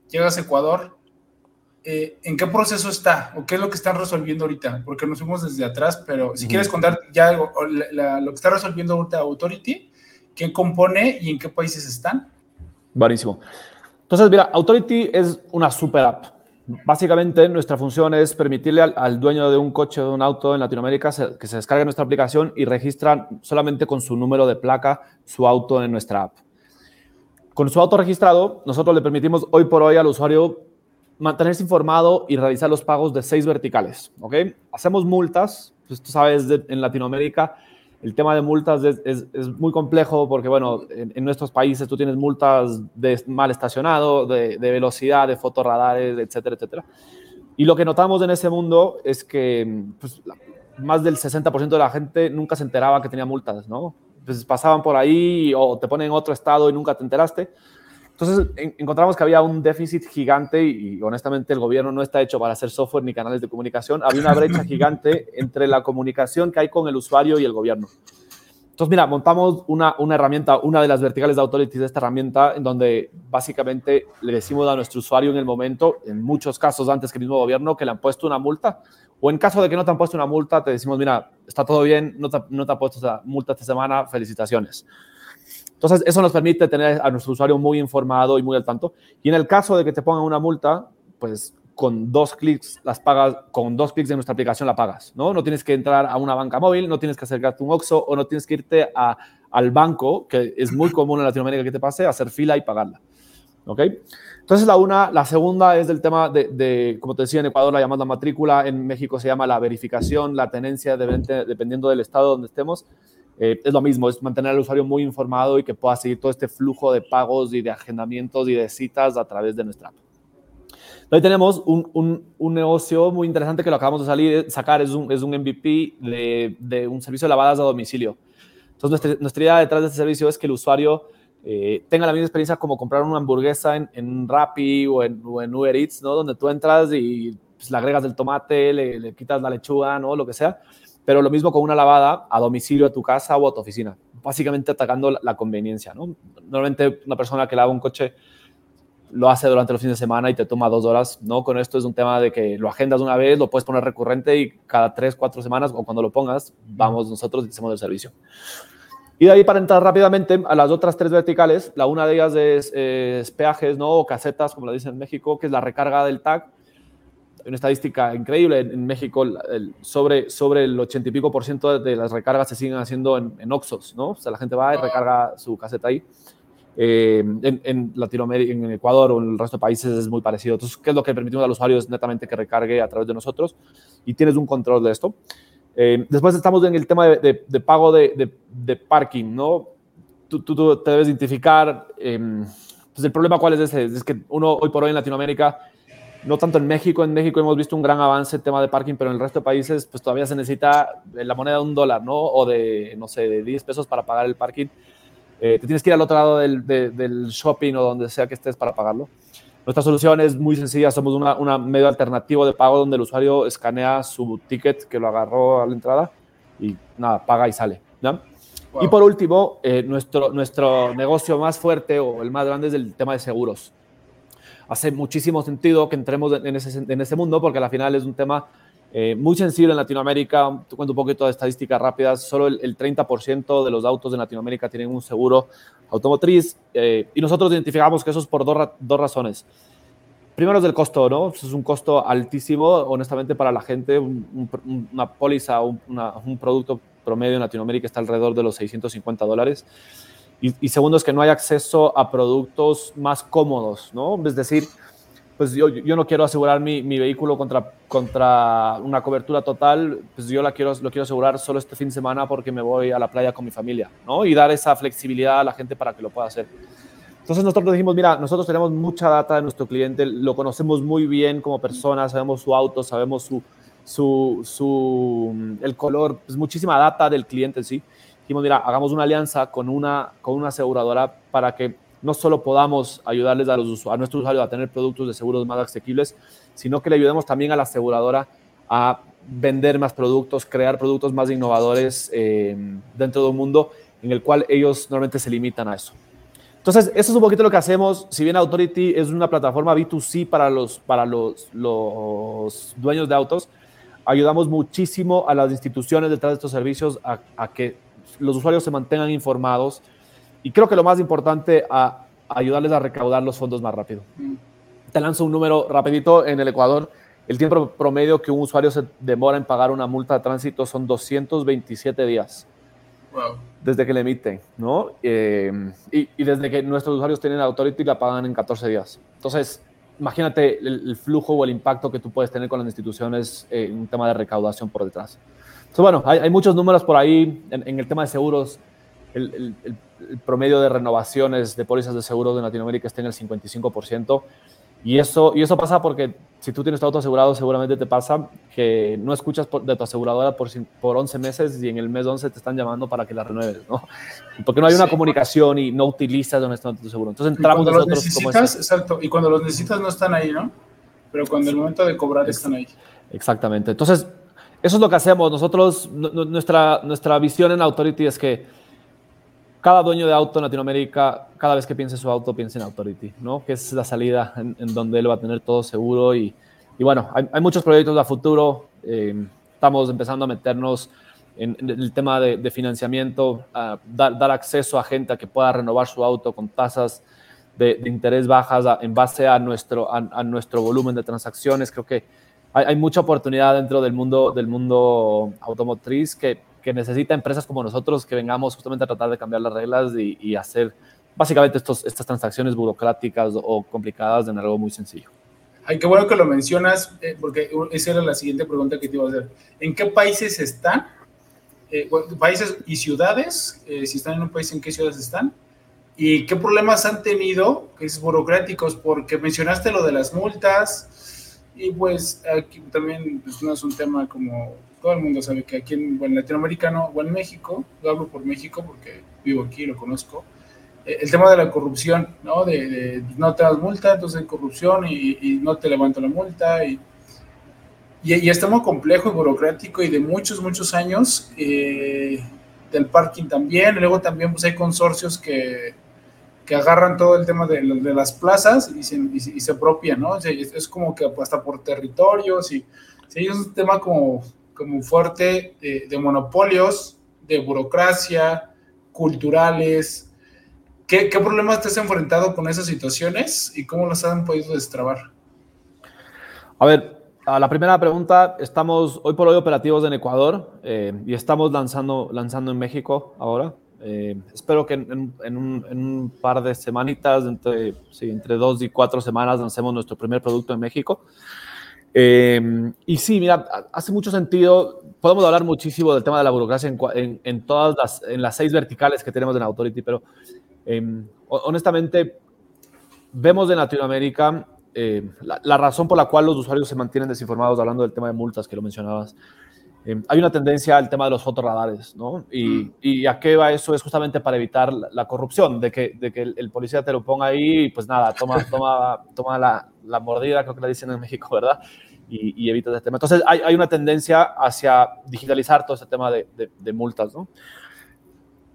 Llegas a Ecuador. Eh, ¿En qué proceso está? ¿O qué es lo que están resolviendo ahorita? Porque nos fuimos desde atrás, pero si quieres contar ya lo que está resolviendo ahorita Authority, ¿quién compone y en qué países están? Buenísimo. Entonces, mira, Authority es una super app. Básicamente, nuestra función es permitirle al, dueño de un coche o de un auto en Latinoamérica que se descargue nuestra aplicación y registra solamente con su número de placa su auto en nuestra app. Con su auto registrado, nosotros le permitimos hoy por hoy al usuario mantenerse informado y realizar los pagos de seis verticales. ¿ok? Hacemos multas, pues tú sabes, en Latinoamérica el tema de multas es, muy complejo porque, bueno, en, nuestros países tú tienes multas de mal estacionado, de, de, velocidad, de fotorradares, etcétera, etcétera. Y lo que notamos en ese mundo es que pues, más del 60% de la gente nunca se enteraba que tenía multas, ¿no? Pues pasaban por ahí o te ponen en otro estado y nunca te enteraste. Entonces encontramos que había un déficit gigante y, honestamente el gobierno no está hecho para hacer software ni canales de comunicación. Había una brecha [LAUGHS] gigante entre la comunicación que hay con el usuario y el gobierno. Entonces, mira, montamos una, una herramienta, una de las verticales de Authority de esta herramienta, en donde básicamente le decimos a nuestro usuario en el momento, en muchos casos antes que el mismo gobierno, que le han puesto una multa. O en caso de que no te han puesto una multa, te decimos, mira, está todo bien, no te, no te ha puesto esa multa esta semana, felicitaciones. Entonces, eso nos permite tener a nuestro usuario muy informado y muy al tanto. Y en el caso de que te pongan una multa, pues con dos clics las pagas, con dos clics de nuestra aplicación la pagas, ¿no? No tienes que entrar a una banca móvil, no tienes que acercarte a un OXO o no tienes que irte a, al banco, que es muy común en Latinoamérica que te pase, hacer fila y pagarla, ¿ok? Entonces, la una, la segunda es del tema de, de como te decía, en Ecuador la llamada matrícula, en México se llama la verificación, la tenencia, de, dependiendo del estado donde estemos. Eh, es lo mismo, es mantener al usuario muy informado y que pueda seguir todo este flujo de pagos y de agendamientos y de citas a través de nuestra app. Hoy tenemos un, un, un, negocio muy interesante que lo acabamos de salir, sacar, es un, es un MVP de, de, un servicio de lavadas a domicilio. Entonces, nuestra, nuestra idea detrás de este servicio es que el usuario eh, tenga la misma experiencia como comprar una hamburguesa en, en Rappi o en, o en, Uber Eats, ¿no? Donde tú entras y pues, le agregas el tomate, le, le quitas la lechuga, ¿no? Lo que sea pero lo mismo con una lavada a domicilio a tu casa o a tu oficina, básicamente atacando la, conveniencia. ¿no? Normalmente una persona que lava un coche lo hace durante los fines de semana y te toma dos horas. ¿no? Con esto es un tema de que lo agendas una vez, lo puedes poner recurrente y cada tres, cuatro semanas o cuando lo pongas, vamos nosotros y hacemos el servicio. Y de ahí para entrar rápidamente a las otras tres verticales, la una de ellas es, peajes ¿no? o casetas, como lo dicen en México, que es la recarga del tag una estadística increíble en, México, sobre, sobre el 80 y pico por ciento de las recargas se siguen haciendo en, en Oxos, ¿no? O sea, la gente va y recarga su caseta ahí. Eh, en, Latinoamérica, en Ecuador o en el resto de países es muy parecido. Entonces, ¿qué es lo que permitimos al usuario? Es netamente que recargue a través de nosotros y tienes un control de esto. Eh, después estamos en el tema de, de, pago de, de, parking, ¿no? Tú, tú, te debes identificar, eh, pues el problema cuál es ese, es que uno hoy por hoy en Latinoamérica no tanto en México, en México hemos visto un gran avance en tema de parking, pero en el resto de países pues todavía se necesita la moneda de un dólar, ¿no? O de, no sé, de 10 pesos para pagar el parking. Eh, te tienes que ir al otro lado del, del, shopping o donde sea que estés para pagarlo. Nuestra solución es muy sencilla, somos una, una, medio alternativo de pago donde el usuario escanea su ticket que lo agarró a la entrada y nada, paga y sale. Y por último, eh, nuestro, nuestro negocio más fuerte o el más grande es el tema de seguros hace muchísimo sentido que entremos en ese, en ese mundo porque al final es un tema eh, muy sensible en Latinoamérica. Te cuento un poquito de estadísticas rápidas. Solo el, 30% de los autos de Latinoamérica tienen un seguro automotriz eh, y nosotros identificamos que eso es por dos, dos razones. Primero es el costo, ¿no? Es un costo altísimo, honestamente, para la gente. una póliza, un, un producto promedio en Latinoamérica está alrededor de los 650 dólares. Y, segundo es que no hay acceso a productos más cómodos, ¿no? Es decir, pues yo, yo no quiero asegurar mi, mi, vehículo contra, contra una cobertura total, pues yo la quiero, lo quiero asegurar solo este fin de semana porque me voy a la playa con mi familia, ¿no? Y dar esa flexibilidad a la gente para que lo pueda hacer. Entonces nosotros dijimos, mira, nosotros tenemos mucha data de nuestro cliente, lo conocemos muy bien como persona, sabemos su auto, sabemos su, su, su el color, pues muchísima data del cliente, sí dijimos, mira, hagamos una alianza con una, con una aseguradora para que no solo podamos ayudarles a, los, a nuestros usuarios a tener productos de seguros más asequibles, sino que le ayudemos también a la aseguradora a vender más productos, crear productos más innovadores eh, dentro de un mundo en el cual ellos normalmente se limitan a eso. Entonces, eso es un poquito lo que hacemos. Si bien Authority es una plataforma B2C para los, para los, los dueños de autos, ayudamos muchísimo a las instituciones detrás de estos servicios a, a, que los usuarios se mantengan informados y creo que lo más importante, a, ayudarles a recaudar los fondos más rápido. Mm. Te lanzo un número rapidito. En el Ecuador, el tiempo promedio que un usuario se demora en pagar una multa de tránsito son 227 días. Desde que le emiten, ¿no? Eh, y, desde que nuestros usuarios tienen Authority la pagan en 14 días. Entonces, imagínate el, flujo o el impacto que tú puedes tener con las instituciones en un tema de recaudación por detrás. Entonces, bueno, hay, muchos números por ahí en, el tema de seguros. El, el, promedio de renovaciones de pólizas de seguros en Latinoamérica está en el 55%. Y eso, y eso pasa porque si tú tienes tu auto asegurado, seguramente te pasa que no escuchas de tu aseguradora por, por 11 meses y en el mes 11 te están llamando para que la renueves, ¿no? Porque no hay una comunicación y no utilizas honestamente tu seguro. Entonces entramos nosotros los necesitas, exacto, y cuando los necesitas no están ahí, ¿no? Pero cuando el momento de cobrar están ahí. Exactamente. Entonces, eso es lo que hacemos. Nosotros, nuestra, nuestra visión en Authority es que cada dueño de auto en Latinoamérica, cada vez que piense su auto, piense en Authority, ¿no? Que es la salida en, donde él va a tener todo seguro. Y, y bueno, hay, hay, muchos proyectos a futuro. Eh, estamos empezando a meternos en, el tema de, financiamiento, a dar, dar, acceso a gente a que pueda renovar su auto con tasas de, interés bajas en base a nuestro, a, nuestro volumen de transacciones. Creo que hay, hay, mucha oportunidad dentro del mundo, del mundo automotriz que que necesita empresas como nosotros que vengamos justamente a tratar de cambiar las reglas y, hacer básicamente estos, estas transacciones burocráticas o complicadas en algo muy sencillo. Ay, qué bueno que lo mencionas, eh, porque esa era la siguiente pregunta que te iba a hacer. ¿En qué países están? Eh, países y ciudades, eh, si están en un país, ¿en qué ciudades están? ¿Y qué problemas han tenido, que es burocráticos? Porque mencionaste lo de las multas, y pues aquí también pues, no es un tema como todo el mundo sabe que aquí en, en Latinoamérica o en México, lo hablo por México porque vivo aquí, lo conozco, eh, el tema de la corrupción, ¿no? De, no te das multa, entonces hay corrupción y, no te levanto la multa y, y, está muy complejo y burocrático y de muchos, muchos años, eh, del parking también, y luego también pues hay consorcios que, que agarran todo el tema de, las plazas y se, y, ¿no? es, como que hasta por territorios y es un tema como como fuerte de, monopolios, de burocracia, culturales. ¿Qué, ¿Qué, problemas te has enfrentado con esas situaciones y cómo las han podido destrabar? A ver, a la primera pregunta, estamos hoy por hoy operativos en Ecuador eh, y estamos lanzando en México ahora. Eh, espero que en, un, en, un, par de semanitas, entre, sí, entre dos y cuatro semanas, lancemos nuestro primer producto en México. Eh, y sí, mira, hace mucho sentido. Podemos hablar muchísimo del tema de la burocracia en, en, todas las, en las seis verticales que tenemos en Authority, pero em, honestamente, vemos en Latinoamérica eh, la, razón por la cual los usuarios se mantienen desinformados, hablando del tema de multas que lo mencionabas. Em, hay una tendencia al tema de los fotorradares, ¿no? Y, mm. y, a qué va eso? Es justamente para evitar la, corrupción, de que, de que el, policía te lo ponga ahí y pues nada, toma, [LAUGHS] toma, toma la, la mordida, creo que la dicen en México, ¿verdad? Y, y evita ese tema. Entonces hay, hay, una tendencia hacia digitalizar todo ese tema de, de, multas, ¿no?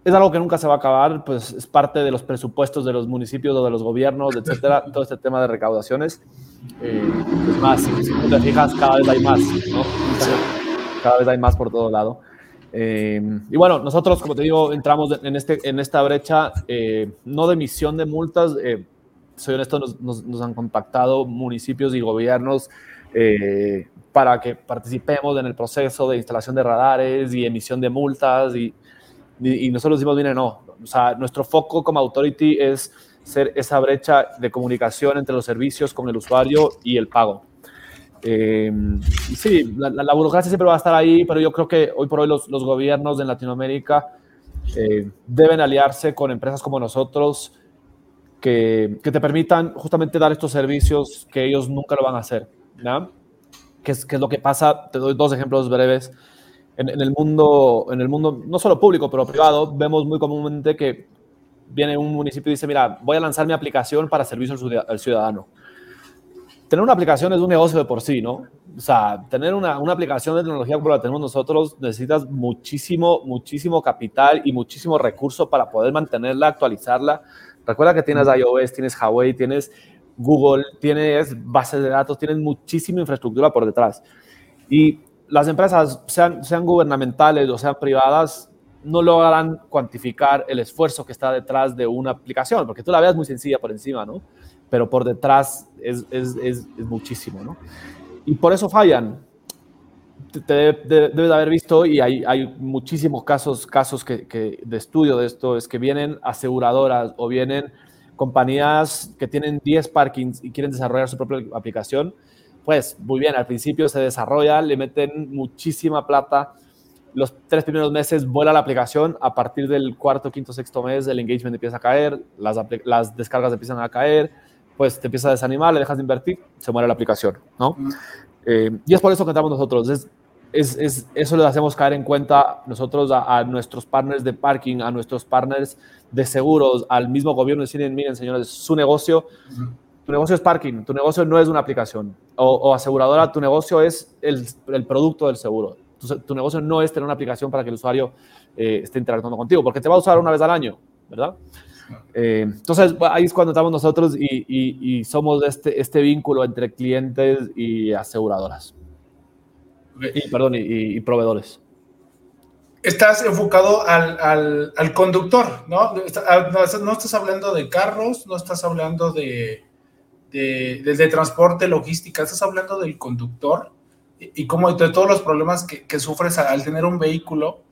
Es algo que nunca se va a acabar, pues es parte de los presupuestos de los municipios o de los gobiernos, etcétera, [LAUGHS] todo este tema de recaudaciones. Eh, es más, si, te fijas, cada vez hay más, ¿no? Cada vez hay más por todo lado. Eh, y bueno, nosotros, como te digo, entramos en, este, en esta brecha, eh, no de emisión de multas, eh, soy honesto, nos, nos, han contactado municipios y gobiernos para que participemos en el proceso de instalación de radares y emisión de multas y, y, nosotros decimos, mire, no, o sea, nuestro foco como authority es ser esa brecha de comunicación entre los servicios con el usuario y el pago. Eh, sí, la, burocracia siempre va a estar ahí, pero yo creo que hoy por hoy los, los gobiernos en Latinoamérica eh, deben aliarse con empresas como nosotros que, que, te permitan justamente dar estos servicios que ellos nunca lo van a hacer. ¿no? ¿Qué, es, ¿Qué es lo que pasa? Te doy dos ejemplos breves. En, en, el mundo, en el mundo, no solo público, pero privado, vemos muy comúnmente que viene un municipio y dice, mira, voy a lanzar mi aplicación para servicio al ciudadano tener una aplicación es un negocio de por sí, ¿no? O sea, tener una, una, aplicación de tecnología como la tenemos nosotros, necesitas muchísimo, muchísimo capital y muchísimo recurso para poder mantenerla, actualizarla. Recuerda que tienes iOS, tienes Huawei, tienes Google, tienes bases de datos, tienes muchísima infraestructura por detrás. Y las empresas, sean, sean gubernamentales o sean privadas, no logran cuantificar el esfuerzo que está detrás de una aplicación, porque tú la veas muy sencilla por encima, ¿no? Pero por detrás es, es, es, es muchísimo, ¿no? Y por eso fallan. Te, debes de haber visto, y hay, hay muchísimos casos, casos que, que, de estudio de esto, es que vienen aseguradoras o vienen compañías que tienen 10 parkings y quieren desarrollar su propia aplicación. Pues muy bien, al principio se desarrolla, le meten muchísima plata, los tres primeros meses vuela la aplicación, a partir del cuarto, quinto, sexto mes el engagement empieza a caer, las, las descargas empiezan a caer, pues te empieza a desanimar, le dejas de invertir, se muere la aplicación, ¿no? Eh, y es por eso que estamos nosotros. Es, es, es, eso le hacemos caer en cuenta nosotros a, a, nuestros partners de parking, a nuestros partners de seguros, al mismo gobierno. Decir, miren, señores, su negocio, tu negocio es parking, tu negocio no es una aplicación. O, o aseguradora, tu negocio es el, el producto del seguro. Tu, tu, negocio no es tener una aplicación para que el usuario eh, esté interactuando contigo, porque te va a usar una vez al año, ¿verdad? Eh, entonces, ahí es cuando estamos nosotros y, y, y, somos este, este vínculo entre clientes y aseguradoras. Y, perdón, y, proveedores. Estás enfocado al, al, al conductor, ¿no? ¿no? estás hablando de carros, no estás hablando de, de, transporte, logística, estás hablando del conductor y, cómo de todos los problemas que, que sufres al tener un vehículo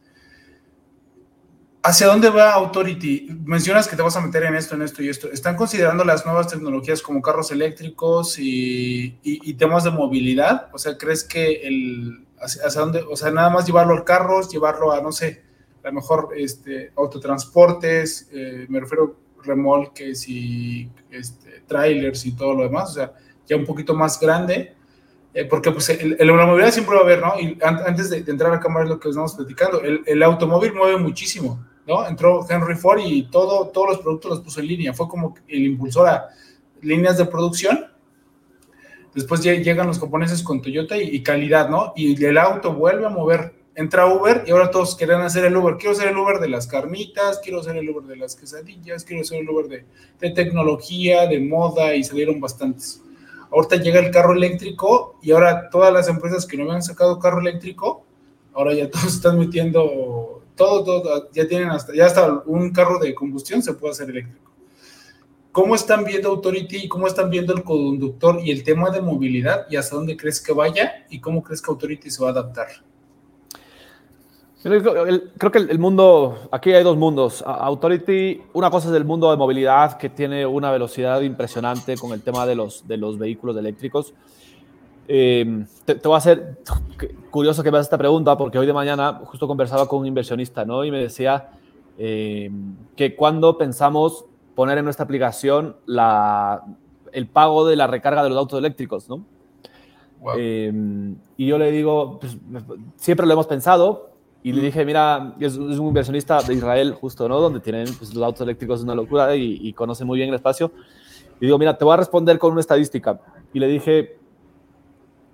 ¿Hacia dónde va Authority? Mencionas que te vas a meter en esto, en esto y esto. ¿Están considerando las nuevas tecnologías como carros eléctricos y, y, y temas de movilidad? O sea, ¿crees que el, hacia, hacia, dónde, o sea, nada más llevarlo a carros, llevarlo a, no sé, a lo mejor este, autotransportes, eh, me refiero remolques y este, trailers y todo lo demás, o sea, ya un poquito más grande, eh, porque pues el, el, la movilidad siempre va a haber, ¿no? Y an antes de, entrar a cámara es lo que estamos platicando, el automóvil mueve muchísimo. ¿No? Entró Henry Ford y todo, todos los productos los puso en línea. Fue como el impulsor a líneas de producción. Después llegan los japoneses con Toyota y, calidad, ¿no? Y el auto vuelve a mover. Entra Uber y ahora todos quieren hacer el Uber. Quiero ser el Uber de las carnitas, quiero ser el Uber de las quesadillas, quiero ser el Uber de, de tecnología, de moda y salieron bastantes. Ahorita llega el carro eléctrico y ahora todas las empresas que no habían sacado carro eléctrico, ahora ya [LAUGHS] todos están metiendo todo, todo, ya tienen hasta, ya hasta un carro de combustión se puede hacer eléctrico. ¿Cómo están viendo Authority y cómo están viendo el conductor y el tema de movilidad y hasta dónde crees que vaya y cómo crees que Authority se va a adaptar? Creo que el mundo, aquí hay dos mundos. Authority, una cosa es el mundo de movilidad que tiene una velocidad impresionante con el tema de los, de los vehículos eléctricos. Eh, te, te, voy a hacer curioso que me hagas esta pregunta porque hoy de mañana justo conversaba con un inversionista ¿no? y me decía eh, que cuando pensamos poner en nuestra aplicación la, el pago de la recarga de los autos eléctricos, ¿no? Wow. Eh, y yo le digo, pues, siempre lo hemos pensado y le dije, mira, es, es, un inversionista de Israel justo, ¿no? Donde tienen pues, los autos eléctricos es una locura y, y conoce muy bien el espacio. Y digo, mira, te voy a responder con una estadística. Y le dije,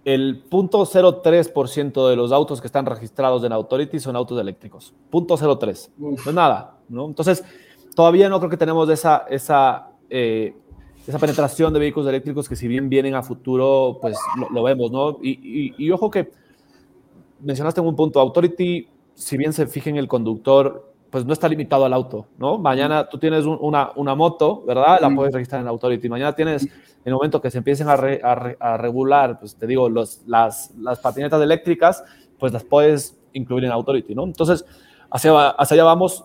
el 0.03% de los autos que están registrados en Authority son autos eléctricos. 0.03. No es nada, ¿no? Entonces, todavía no creo que tenemos esa, esa, eh, esa penetración de vehículos eléctricos que si bien vienen a futuro, pues lo, lo vemos, ¿no? Y, y, y, ojo que mencionaste en un punto, Authority, si bien se fija en el conductor, pues no está limitado al auto, ¿no? Mañana tú tienes un, una, una, moto, ¿verdad? La puedes registrar en Authority. Mañana tienes, en el momento que se empiecen a, re, a, re, a regular, pues te digo, los, las, las, patinetas eléctricas, pues las puedes incluir en Authority, ¿no? Entonces, hacia, hacia allá vamos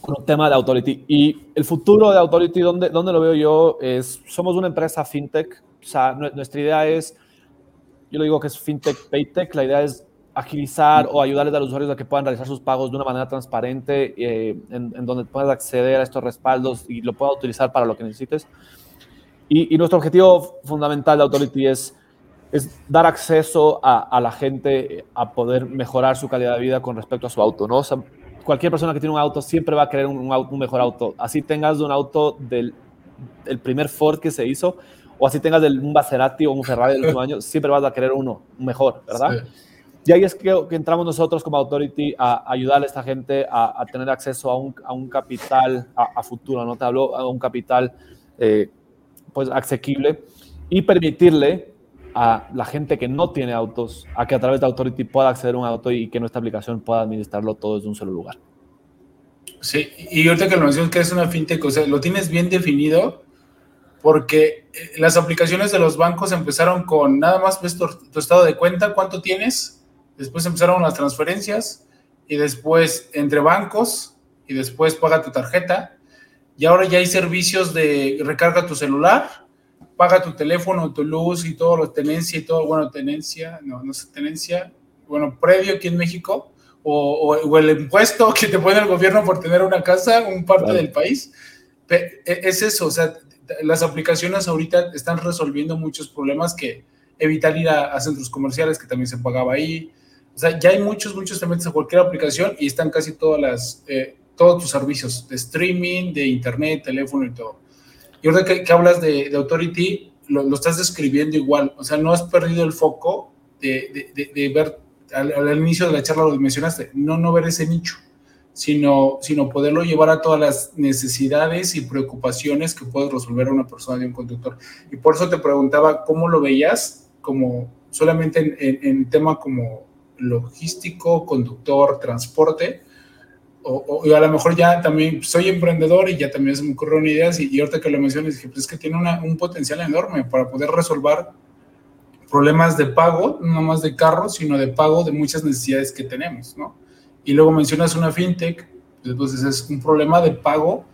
con el tema de Authority. Y el futuro de Authority, ¿dónde, dónde lo veo yo? Es, somos una empresa fintech, o sea, nuestra idea es, yo lo digo que es fintech, paytech, la idea es agilizar o ayudarles a los usuarios a que puedan realizar sus pagos de una manera transparente, eh, en, en, donde puedas acceder a estos respaldos y lo puedas utilizar para lo que necesites. Y, y nuestro objetivo fundamental de Authority es, es dar acceso a, a, la gente a poder mejorar su calidad de vida con respecto a su auto. ¿no? O sea, cualquier persona que tiene un auto siempre va a querer un, un, auto, un mejor auto. Así tengas un auto del el primer Ford que se hizo o así tengas el, un Maserati o un Ferrari del último [LAUGHS] año, siempre vas a querer uno mejor, ¿verdad? Y ahí es que, entramos nosotros como Authority a, ayudar a esta gente a, tener acceso a un, a un capital a, futuro, ¿no? Te hablo a un capital eh, pues asequible y permitirle a la gente que no tiene autos a que a través de Authority pueda acceder a un auto y que nuestra aplicación pueda administrarlo todo desde un solo lugar. Sí, y ahorita que lo mencionas que es una fintech, o sea, lo tienes bien definido porque eh, las aplicaciones de los bancos empezaron con nada más ves tu estado de cuenta, cuánto tienes, después empezaron las transferencias y después entre bancos y después paga tu tarjeta. Y ahora ya hay servicios de recarga tu celular, paga tu teléfono, tu luz y todo lo tenencia y todo, bueno, tenencia, no, no sé, tenencia, bueno, previo aquí en México, o, o, el impuesto que te pone el gobierno por tener una casa, un parte del país. E, es eso, o sea, las aplicaciones ahorita están resolviendo muchos problemas que evitar ir a, a centros comerciales, que también se pagaba ahí, o sea, ya hay muchos, muchos te metes a cualquier aplicación y están casi todas las, eh, todos tus servicios de streaming, de internet, teléfono y todo. Y ahora que, hablas de, Authority, lo, estás describiendo igual. O sea, no has perdido el foco de, de, de ver, al, inicio de la charla lo mencionaste, no, no ver ese nicho, sino, sino poderlo llevar a todas las necesidades y preocupaciones que puede resolver una persona de un conductor. Y por eso te preguntaba cómo lo veías, como solamente en, en tema como logístico, conductor, transporte, o, a lo mejor ya también soy emprendedor y ya también se me ocurrieron ideas y, ahorita que lo mencioné dije, pues es que tiene un potencial enorme para poder resolver problemas de pago, no más de carros, sino de pago de muchas necesidades que tenemos, ¿no? Y luego mencionas una fintech, entonces es un problema de pago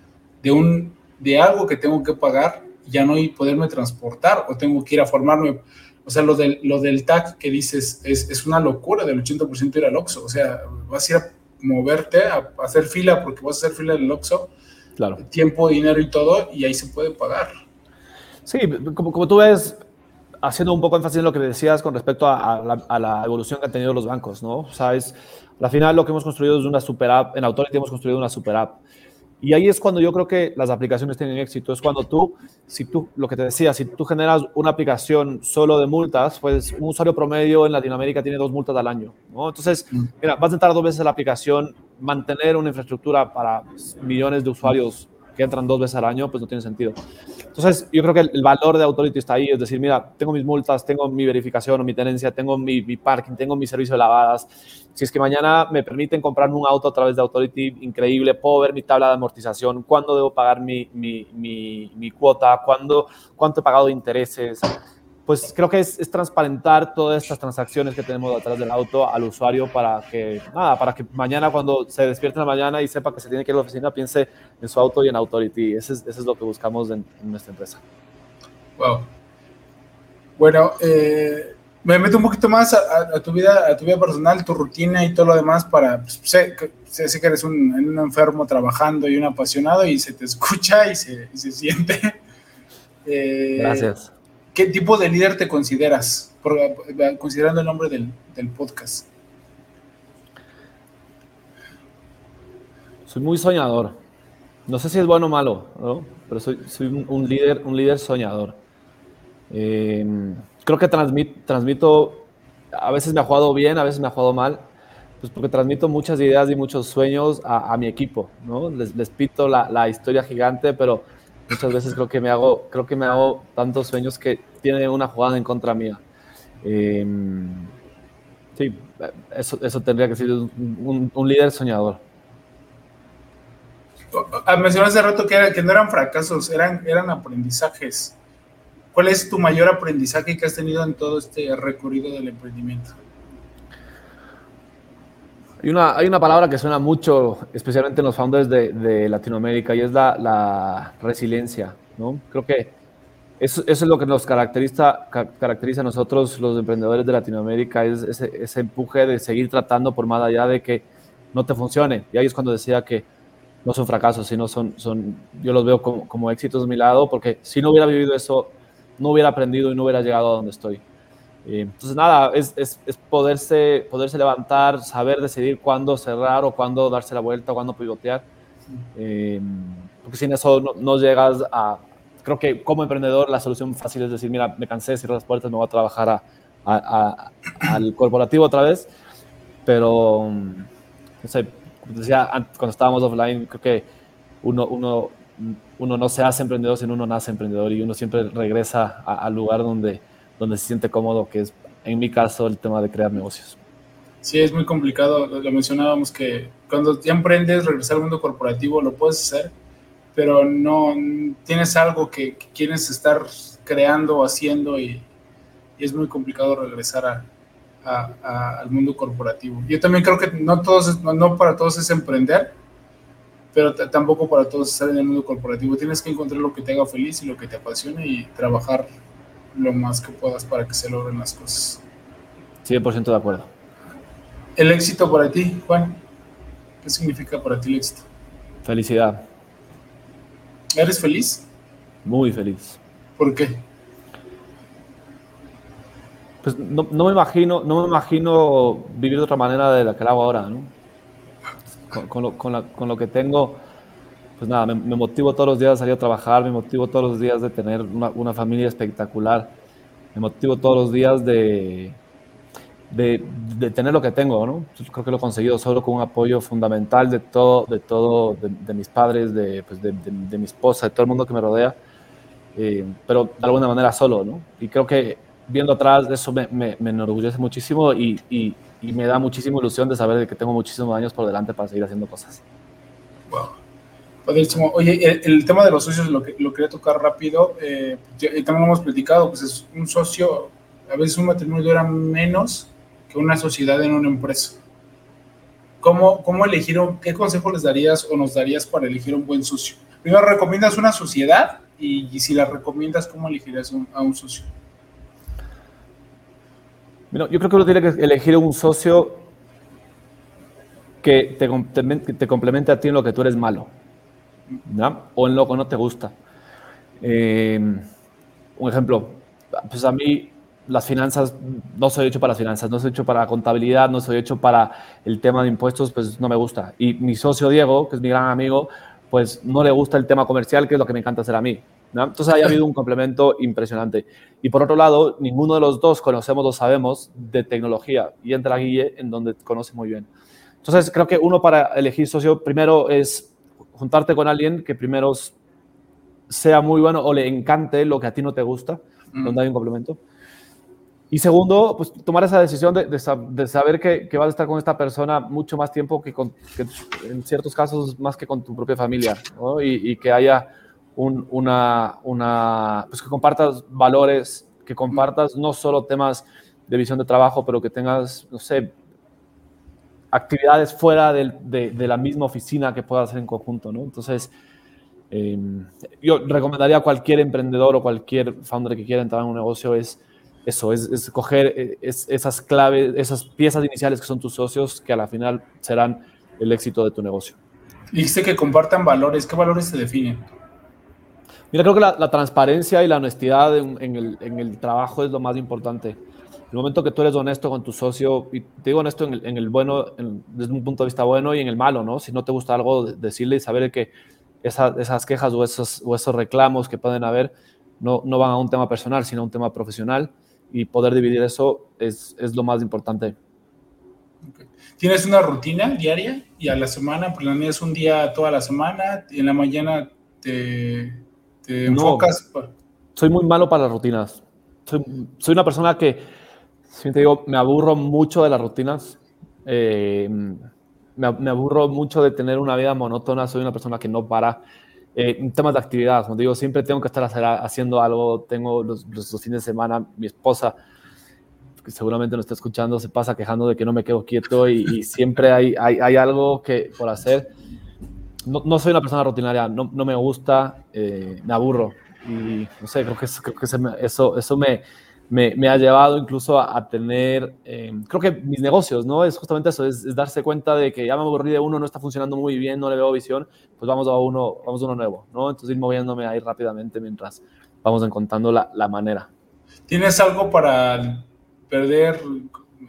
de, un, de algo que tengo que pagar, ya no y poderme transportar o tengo que ir a formarme o sea, lo del, lo del TAC que dices es, es una locura del 80% ir al Oxxo. O sea, vas a ir a moverte, a, hacer fila porque vas a hacer fila del Oxxo. Claro. Tiempo, dinero y todo, y ahí se puede pagar. Sí, como, como tú ves, haciendo un poco énfasis en lo que decías con respecto a, la, a, la, evolución que han tenido los bancos, ¿no? O sea, es, al final lo que hemos construido es una super app, en Authority hemos construido una super app y ahí es cuando yo creo que las aplicaciones tienen éxito. Es cuando tú, si tú, lo que te decía, si tú generas una aplicación solo de multas, pues un usuario promedio en Latinoamérica tiene dos multas al año. ¿no? Entonces, mm. mira, vas a entrar dos veces la aplicación, mantener una infraestructura para millones de usuarios que entran dos veces al año, pues no tiene sentido. Entonces, yo creo que el, valor de Authority está ahí, es decir, mira, tengo mis multas, tengo mi verificación o mi tenencia, tengo mi, parking, tengo mi servicio de lavadas. Si es que mañana me permiten comprar un auto a través de Authority, increíble, puedo ver mi tabla de amortización, cuándo debo pagar mi, mi, mi, mi cuota, cuándo, cuánto he pagado de intereses pues creo que es, transparentar todas estas transacciones que tenemos detrás del auto al usuario para que, nada, para que mañana cuando se despierte en la mañana y sepa que se tiene que ir a la oficina, piense en su auto y en Authority. Eso es, es lo que buscamos en, nuestra empresa. Wow. Bueno, eh, me meto un poquito más a, tu vida, a tu vida personal, tu rutina y todo lo demás para, pues, sé, sé, que eres un, un, enfermo trabajando y un apasionado y se te escucha y se, y se siente. [LAUGHS] Eh, Gracias ¿Qué tipo de líder te consideras? considerando el nombre del, podcast. Soy muy soñador. No sé si es bueno o malo, pero soy, un, líder, un líder soñador. Em, creo que transmito, a veces me ha jugado bien, a veces me ha jugado mal, pues porque transmito muchas ideas y muchos sueños a, mi equipo, ¿no? Les, les pito la, la, historia gigante, pero muchas veces creo que me hago, creo que me hago tantos sueños que tiene una jugada en contra mía. Em, sí, eso, eso, tendría que ser un, líder soñador. Ah, mencionaste hace rato que, que, no eran fracasos, eran, eran aprendizajes. ¿Cuál es tu mayor aprendizaje que has tenido en todo este recorrido del emprendimiento? Hay una, hay una palabra que suena mucho, especialmente en los founders de, Latinoamérica, y es la, resiliencia. ¿no? Creo que eso, es lo que nos caracteriza, caracteriza a nosotros, los emprendedores de Latinoamérica, es ese, ese, empuje de seguir tratando por más allá de que no te funcione. Y ahí es cuando decía que no son fracasos, sino son, son yo los veo como, como éxitos de mi lado, porque si no hubiera vivido eso, no hubiera aprendido y no hubiera llegado a donde estoy. Entonces, nada, es, es, es, poderse, poderse levantar, saber decidir cuándo cerrar o cuándo darse la vuelta, o cuándo pivotear. Eh, porque sin eso no, llegas a, creo que como emprendedor la solución fácil es decir, mira, me cansé, cierro las puertas, me voy a trabajar al corporativo otra vez, pero, no sé, como decía cuando estábamos offline, creo que uno, uno, uno no se hace emprendedor, sino uno nace emprendedor y uno siempre regresa al lugar donde, donde se siente cómodo, que es en mi caso el tema de crear negocios. Sí, es muy complicado. Lo mencionábamos que cuando ya emprendes, regresar al mundo corporativo, lo puedes hacer, pero no tienes algo que, quieres estar creando o haciendo y, es muy complicado regresar al mundo corporativo. Yo también creo que no, todos, no para todos es emprender, pero tampoco para todos estar en el mundo corporativo. Tienes que encontrar lo que te haga feliz y lo que te apasione y trabajar lo más que puedas para que se logren las cosas. 100% de acuerdo. El éxito para ti, Juan. ¿Qué significa para ti el éxito? Felicidad. ¿Eres feliz? Muy feliz. ¿Por qué? Pues no, me imagino, no me imagino vivir de otra manera de la que lo hago ahora, ¿no? Con, lo, que tengo, pues nada, me, motivo todos los días de salir a trabajar, me motivo todos los días de tener una familia espectacular, me motivo todos los días de, de, tener lo que tengo, ¿no? creo que lo he conseguido solo con un apoyo fundamental de todo, de, todo, de, mis padres, pues de, de, mi esposa, de todo el mundo que me rodea, eh, pero de alguna manera solo, ¿no? Y creo que viendo atrás de eso me, me, enorgullece muchísimo y, y, me da muchísima ilusión de saber que tengo muchísimos años por delante para seguir haciendo cosas. Wow. Oye, el, tema de los socios lo, que, quería tocar rápido. Eh, también lo hemos platicado, pues es un socio, a veces un matrimonio dura menos una sociedad en una empresa. ¿Cómo, cómo elegir, qué consejo les darías o nos darías para elegir un buen socio? Primero, ¿recomiendas una sociedad? Y, si la recomiendas, ¿cómo elegirías a un socio? yo creo que uno tiene que elegir un socio que te complemente a ti en lo que tú eres malo, o en lo no te gusta. Eh, un ejemplo, pues a mí las finanzas, no soy hecho para las finanzas, no soy hecho para la contabilidad, no soy hecho para el tema de impuestos, pues no me gusta. Y mi socio Diego, que es mi gran amigo, pues no le gusta el tema comercial, que es lo que me encanta hacer a mí. Entonces ha habido un complemento impresionante. Y por otro lado, ninguno de los dos conocemos o sabemos de tecnología y entra Guille en donde conoce muy bien. Entonces creo que uno para elegir socio primero es juntarte con alguien que primero sea muy bueno o le encante lo que a ti no te gusta, donde hay un complemento. Y segundo, pues tomar esa decisión de, de, saber que, que, vas a estar con esta persona mucho más tiempo que, con, que en ciertos casos más que con tu propia familia, ¿no? y, y, que haya un, una, una, pues que compartas valores, que compartas no solo temas de visión de trabajo, pero que tengas, no sé, actividades fuera de, de, la misma oficina que puedas hacer en conjunto, ¿no? Entonces, eh, yo recomendaría a cualquier emprendedor o cualquier founder que quiera entrar en un negocio es eso, es, coger eh, esas claves, esas piezas iniciales que son tus socios, que a la final serán el éxito de tu negocio. Dijiste que compartan valores. ¿Qué valores se definen? Mira, creo que la, transparencia y la honestidad en, el, trabajo es lo más importante. El momento que tú eres honesto con tu socio, y te digo honesto en el, bueno, desde un punto de vista bueno y en el malo, ¿no? Si no te gusta algo, decirle y saber que esas quejas o esos, o esos reclamos que pueden haber no, no van a un tema personal, sino a un tema profesional y poder dividir eso es, es lo más importante. ¿Tienes una rutina diaria y a la semana planeas un día toda la semana? Y en la mañana te, te enfocas? soy muy malo para las rutinas. Soy, soy, una persona que, si te digo, me aburro mucho de las rutinas. Eh, me, me, aburro mucho de tener una vida monótona. Soy una persona que no para. Eh, en temas de actividad, como digo, siempre tengo que estar haciendo algo. Tengo los, fines de semana, mi esposa, que seguramente no está escuchando, se pasa quejando de que no me quedo quieto y, siempre hay, hay, hay, algo que, por hacer. No, no soy una persona rutinaria, no, no me gusta, eh, me aburro. Y no sé, creo que, creo que eso, eso me, me, ha llevado incluso a, tener, eh, creo que mis negocios, ¿no? Es justamente eso, es, darse cuenta de que ya me aburrí de uno, no está funcionando muy bien, no le veo visión, pues vamos a uno, vamos a uno nuevo, ¿no? Entonces ir moviéndome ahí rápidamente mientras vamos encontrando la, la manera. ¿Tienes algo para perder,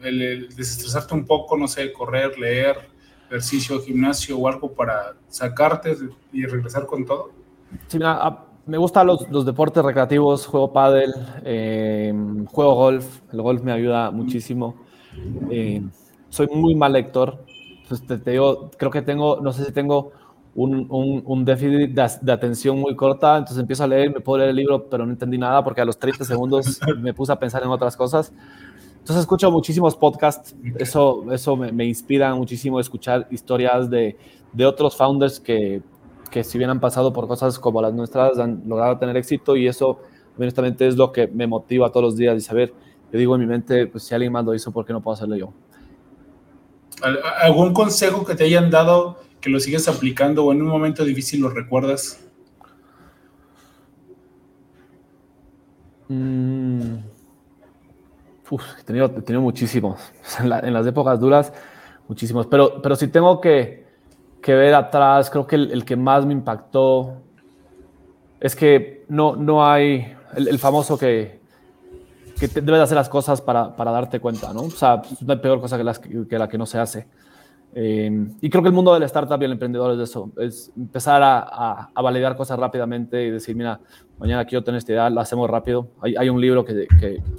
el, desestresarte un poco, no sé, correr, leer, ejercicio, gimnasio o algo para sacarte y regresar con todo? Sí, mira, me gustan los, deportes recreativos, juego pádel, eh, juego golf. El golf me ayuda muchísimo. Eh, soy muy mal lector. Creo que tengo, no sé si tengo un, un, déficit de, atención muy corta, entonces empiezo a leer, me puedo leer el libro, pero no entendí nada porque a los 30 segundos me puse a pensar en otras cosas. Entonces escucho muchísimos podcasts, eso, eso me, me inspira muchísimo escuchar historias de, de otros founders que, que si bien han pasado por cosas como las nuestras, han logrado tener éxito y eso honestamente es lo que me motiva todos los días y saber, yo digo en mi mente, pues si alguien más lo hizo, ¿por qué no puedo hacerlo yo? ¿Algún consejo que te hayan dado que lo sigues aplicando o en un momento difícil lo recuerdas? Mm. he, tenido, muchísimos. [LAUGHS] En, las épocas duras, muchísimos. Pero, pero si tengo que, ver atrás, creo que el, que más me impactó es que no, no hay el, famoso que, que debes hacer las cosas para, darte cuenta, ¿no? O sea, no hay peor cosa que, que la que no se hace. Eh, y creo que el mundo del startup y el emprendedor es eso, es empezar a, a, validar cosas rápidamente y decir, mira, mañana quiero tener esta idea, lo hacemos rápido. Hay, hay un libro que,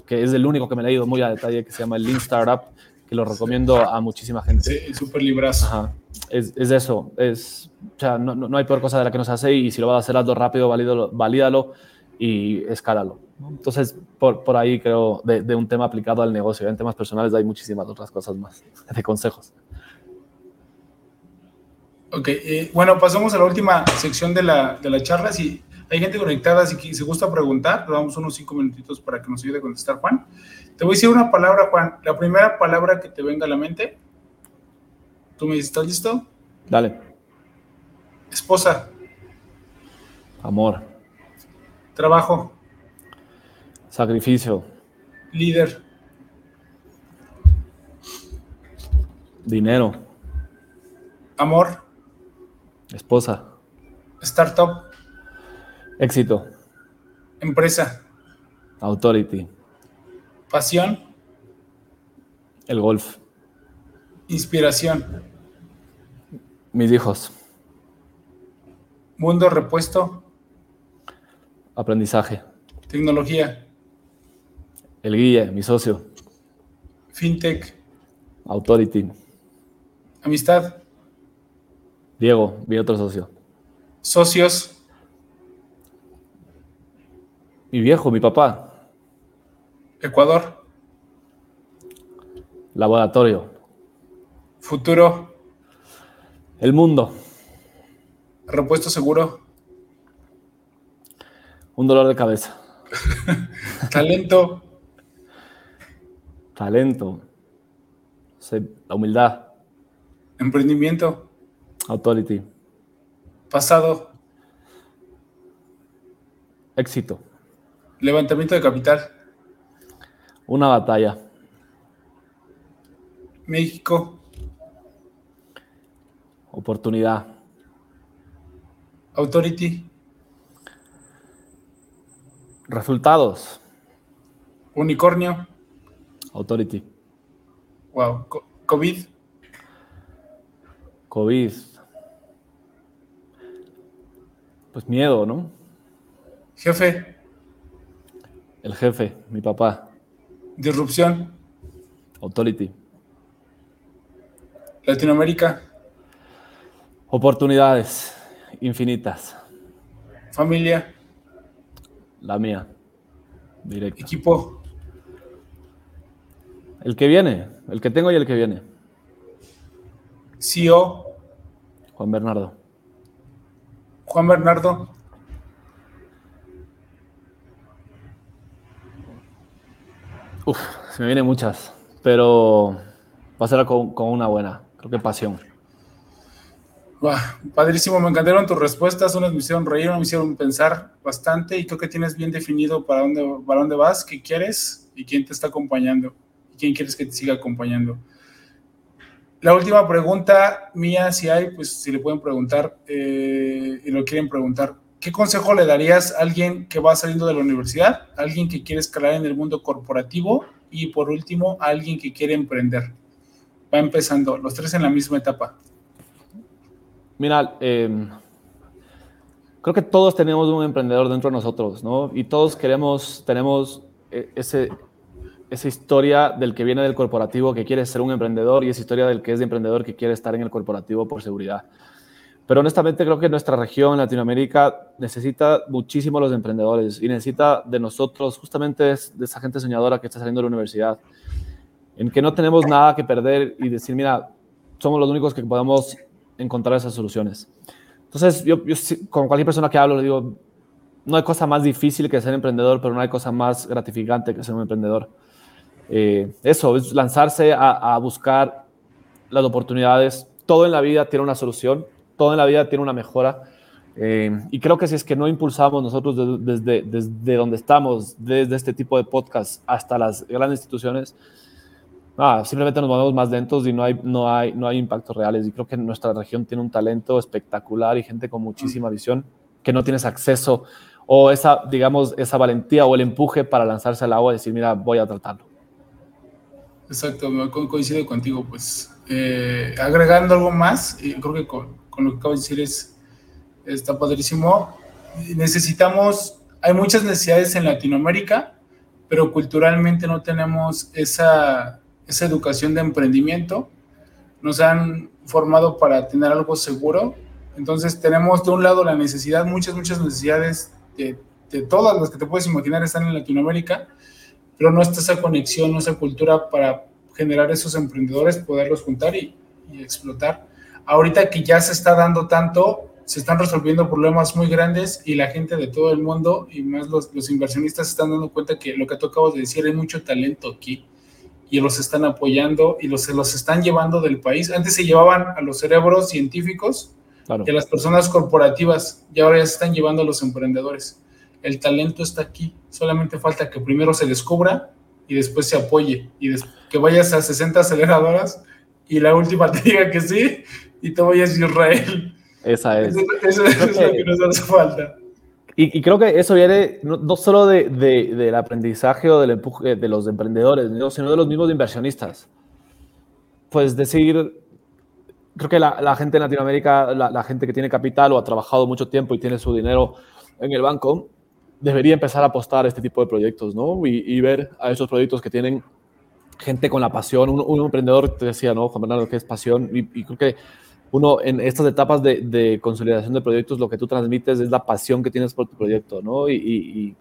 que, es el único que me he leído muy a detalle que se llama el Lean Startup, que lo recomiendo a muchísima gente. Sí, súper librazo. Es, es, eso, es, o sea, no, no, hay peor cosa de la que nos hace y si lo vas a hacer, hazlo rápido, valídalo, valídalo y escálalo. Entonces, por, por ahí creo, de, de, un tema aplicado al negocio, en temas personales hay muchísimas otras cosas más, de consejos. Ok, eh, bueno, pasamos a la última sección de la, de la charla. Si hay gente conectada, si se gusta preguntar, le damos unos cinco minutitos para que nos ayude a contestar, Juan. Te voy a decir una palabra, Juan. La primera palabra que te venga a la mente. ¿Tú me dices, ¿estás listo? Dale. Esposa. Amor. Trabajo. Sacrificio. Líder. Dinero. Amor. Esposa. Startup. Éxito. Empresa. Authority. Pasión. El golf. Inspiración. Mis hijos. Mundo repuesto. Aprendizaje. Tecnología. El guía, mi socio. Fintech. Authority. Amistad. Diego, mi otro socio. Socios. Mi viejo, mi papá. Ecuador. Laboratorio. Futuro. El mundo. Repuesto seguro. Un dolor de cabeza. [LAUGHS] Talento. Talento. La humildad. Emprendimiento. Authority. Pasado. Éxito. Levantamiento de capital. Una batalla. México. Oportunidad. Authority. Resultados. Unicornio. Authority. Wow. COVID. COVID. Pues miedo, ¿no? Jefe. El jefe, mi papá. Disrupción. Authority. Latinoamérica. Oportunidades infinitas. Familia. La mía. Directo. Equipo. El que viene, el que tengo y el que viene. CEO. Juan Bernardo. Juan Bernardo. Uf, se me vienen muchas, pero va a ser con, una buena, creo que pasión. padrísimo, me encantaron tus respuestas, unas me hicieron reír, unas me hicieron pensar bastante y creo que tienes bien definido para dónde, para dónde vas, qué quieres y quién te está acompañando y quién quieres que te siga acompañando. La última pregunta mía, si hay, pues si le pueden preguntar eh, y lo quieren preguntar, ¿qué consejo le darías a alguien que va saliendo de la universidad, a alguien que quiere escalar en el mundo corporativo y por último a alguien que quiere emprender? Va empezando, los tres en la misma etapa. Mira, em, creo que todos tenemos un emprendedor dentro de nosotros, ¿no? Y todos queremos, tenemos eh, ese, esa historia del que viene del corporativo que quiere ser un emprendedor y esa historia del que es de emprendedor que quiere estar en el corporativo por seguridad. Pero honestamente creo que nuestra región, Latinoamérica, necesita muchísimo los emprendedores y necesita de nosotros, justamente de esa gente soñadora que está saliendo de la universidad, en que no tenemos nada que perder y decir, mira, somos los únicos que podemos encontrar esas soluciones. Entonces, yo, con cualquier persona que hablo le digo, no hay cosa más difícil que ser emprendedor, pero no hay cosa más gratificante que ser un emprendedor. Eh, eso, es lanzarse a, buscar las oportunidades. Todo en la vida tiene una solución, todo en la vida tiene una mejora. Eh, y creo que si es que no impulsamos nosotros desde, desde donde estamos, desde este tipo de podcast hasta las grandes instituciones, ah, simplemente nos movemos más lentos y no hay, no, hay, no hay impactos reales. Y creo que nuestra región tiene un talento espectacular y gente con muchísima visión que no tienes acceso o esa, digamos, esa valentía o el empuje para lanzarse al agua y decir, mira, voy a tratarlo. Exacto, coincido contigo, pues eh, agregando algo más, creo que con, con, lo que acabo de decir es, está padrísimo, necesitamos, hay muchas necesidades en Latinoamérica, pero culturalmente no tenemos esa, esa educación de emprendimiento, nos han formado para tener algo seguro, entonces tenemos de un lado la necesidad, muchas, muchas necesidades de, de todas las que te puedes imaginar están en Latinoamérica, pero no está esa conexión, no esa cultura para generar esos emprendedores, poderlos juntar y, explotar. Ahorita que ya se está dando tanto, se están resolviendo problemas muy grandes y la gente de todo el mundo y más los, los inversionistas se están dando cuenta que lo que tú acabas de decir, hay mucho talento aquí y los están apoyando y los, se los están llevando del país. Antes se llevaban a los cerebros científicos y a las personas corporativas y ahora ya se están llevando a los emprendedores el talento está aquí, solamente falta que primero se descubra y después se apoye y que vayas a 60 aceleradoras y la última [LAUGHS] te diga que sí y vayas a Israel. Esa es. Eso, es lo que nos hace falta. Y, creo que eso viene no, solo de, del aprendizaje o del empuje de los emprendedores, sino de los mismos inversionistas. Pues decir, creo que la, gente en Latinoamérica, la, la, gente que tiene capital o ha trabajado mucho tiempo y tiene su dinero en el banco, debería empezar a apostar a este tipo de proyectos, ¿no? Y, ver a esos proyectos que tienen gente con la pasión. Un, emprendedor te decía, ¿no, Juan Bernardo, que es pasión. Y, creo que uno en estas etapas de, consolidación de proyectos, lo que tú transmites es la pasión que tienes por tu proyecto, ¿no? Y,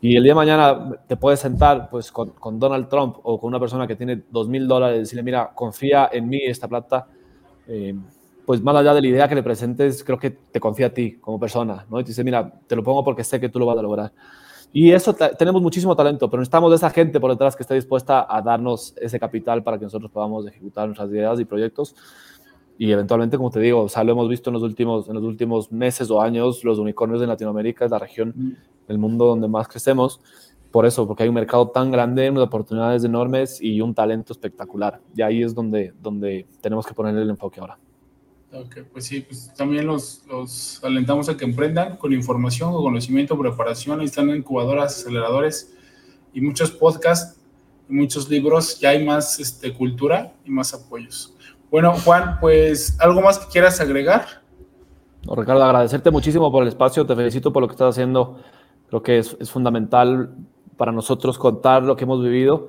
el día de mañana te puedes sentar pues, con, Donald Trump o con una persona que tiene dos mil dólares y decirle, mira, confía en mí, esta plata. Eh, pues más allá de la idea que le presentes, creo que te confía a ti como persona, ¿no? Y te dice, mira, te lo pongo porque sé que tú lo vas a lograr. Y eso tenemos muchísimo talento, pero necesitamos de esa gente por detrás que esté dispuesta a darnos ese capital para que nosotros podamos ejecutar nuestras ideas y proyectos. Y eventualmente, como te digo, o sea, lo hemos visto en los últimos, en los últimos meses o años, los unicornios de Latinoamérica es la región mm. del mundo donde más crecemos. Por eso, porque hay un mercado tan grande, unas oportunidades enormes y un talento espectacular. Y ahí es donde, donde tenemos que poner el enfoque ahora. Ok, pues sí, pues también los, los alentamos a que emprendan con información, conocimiento, preparación. Ahí están incubadoras, aceleradores y muchos podcasts y muchos libros. Ya hay más este, cultura y más apoyos. Bueno, Juan, pues algo más que quieras agregar. No, Ricardo, agradecerte muchísimo por el espacio. Te felicito por lo que estás haciendo. Creo que es, es fundamental para nosotros contar lo que hemos vivido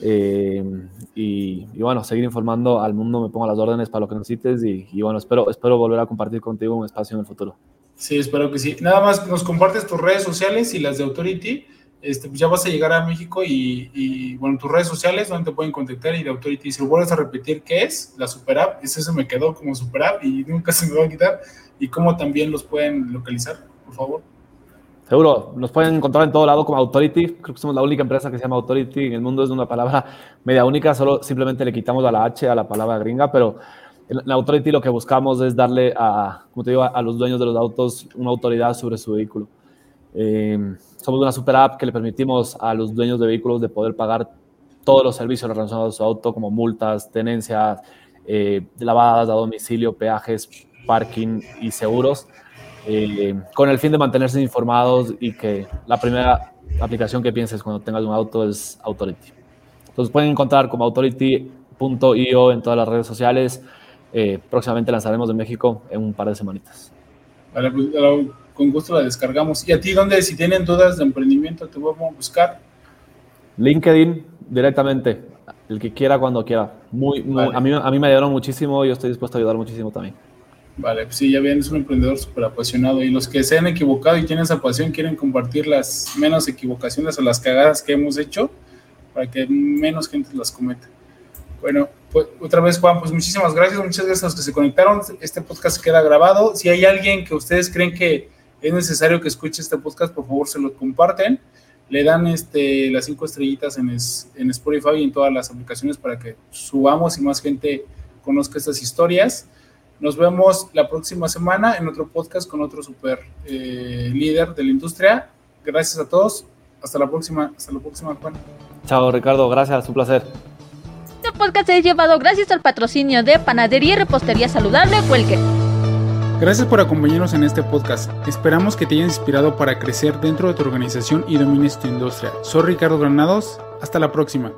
eh, y, bueno, seguir informando al mundo, me pongo las órdenes para lo que necesites y, bueno, espero, espero volver a compartir contigo un espacio en el futuro. Sí, espero que sí. Nada más nos compartes tus redes sociales y las de Authority. Este, pues ya vas a llegar a México y, bueno, tus redes sociales, donde te pueden contactar y de Authority, si lo vuelves a repetir, ¿qué es? La Super App, ese se me quedó como Super App y nunca [LAUGHS] se me va a quitar. Y cómo también los pueden localizar, por favor. Seguro, nos pueden encontrar en todo lado como Authority. Creo que somos la única empresa que se llama Authority en el mundo. Es una palabra media única, solo simplemente le quitamos a la H a la palabra gringa, pero en Authority lo que buscamos es darle a, como te digo, a los dueños de los autos una autoridad sobre su vehículo. Eh, somos una super app que le permitimos a los dueños de vehículos de poder pagar todos los servicios relacionados a su auto, como multas, tenencias, eh, lavadas a domicilio, peajes, parking y seguros eh, con el fin de mantenerse informados y que la primera aplicación que pienses cuando tengas un auto es Authority. Entonces pueden encontrar como authority.io en todas las redes sociales. Eh, próximamente lanzaremos en México en un par de semanitas. Vale, pues, con gusto la descargamos. ¿Y a ti dónde, si tienen dudas de emprendimiento, te vamos a buscar? LinkedIn directamente, el que quiera cuando quiera. Muy, a, mí, a mí me ayudaron muchísimo y yo estoy dispuesto a ayudar muchísimo también. Vale, pues sí, ya bien, es un emprendedor súper apasionado y los que se han equivocado y tienen esa pasión quieren compartir las menos equivocaciones o las cagadas que hemos hecho para que menos gente las cometa. Bueno, pues otra vez Juan, pues muchísimas gracias, muchas gracias a los que se conectaron. Este podcast queda grabado. Si hay alguien que ustedes creen que es necesario que escuche este podcast, por favor se lo comparten. Le dan este, las cinco estrellitas en, en Spotify y en todas las aplicaciones para que subamos y más gente conozca estas historias. Nos vemos la próxima semana en otro podcast con otro super eh, líder de la industria. Gracias a todos. Hasta la próxima. Hasta la próxima, Juan. Chao, Ricardo. Gracias. Un placer. Este podcast es llevado gracias al patrocinio de Panadería y Repostería Saludable Huelque. Gracias por acompañarnos en este podcast. Esperamos que te haya inspirado para crecer dentro de tu organización y domines tu industria. Soy Ricardo Granados. Hasta la próxima.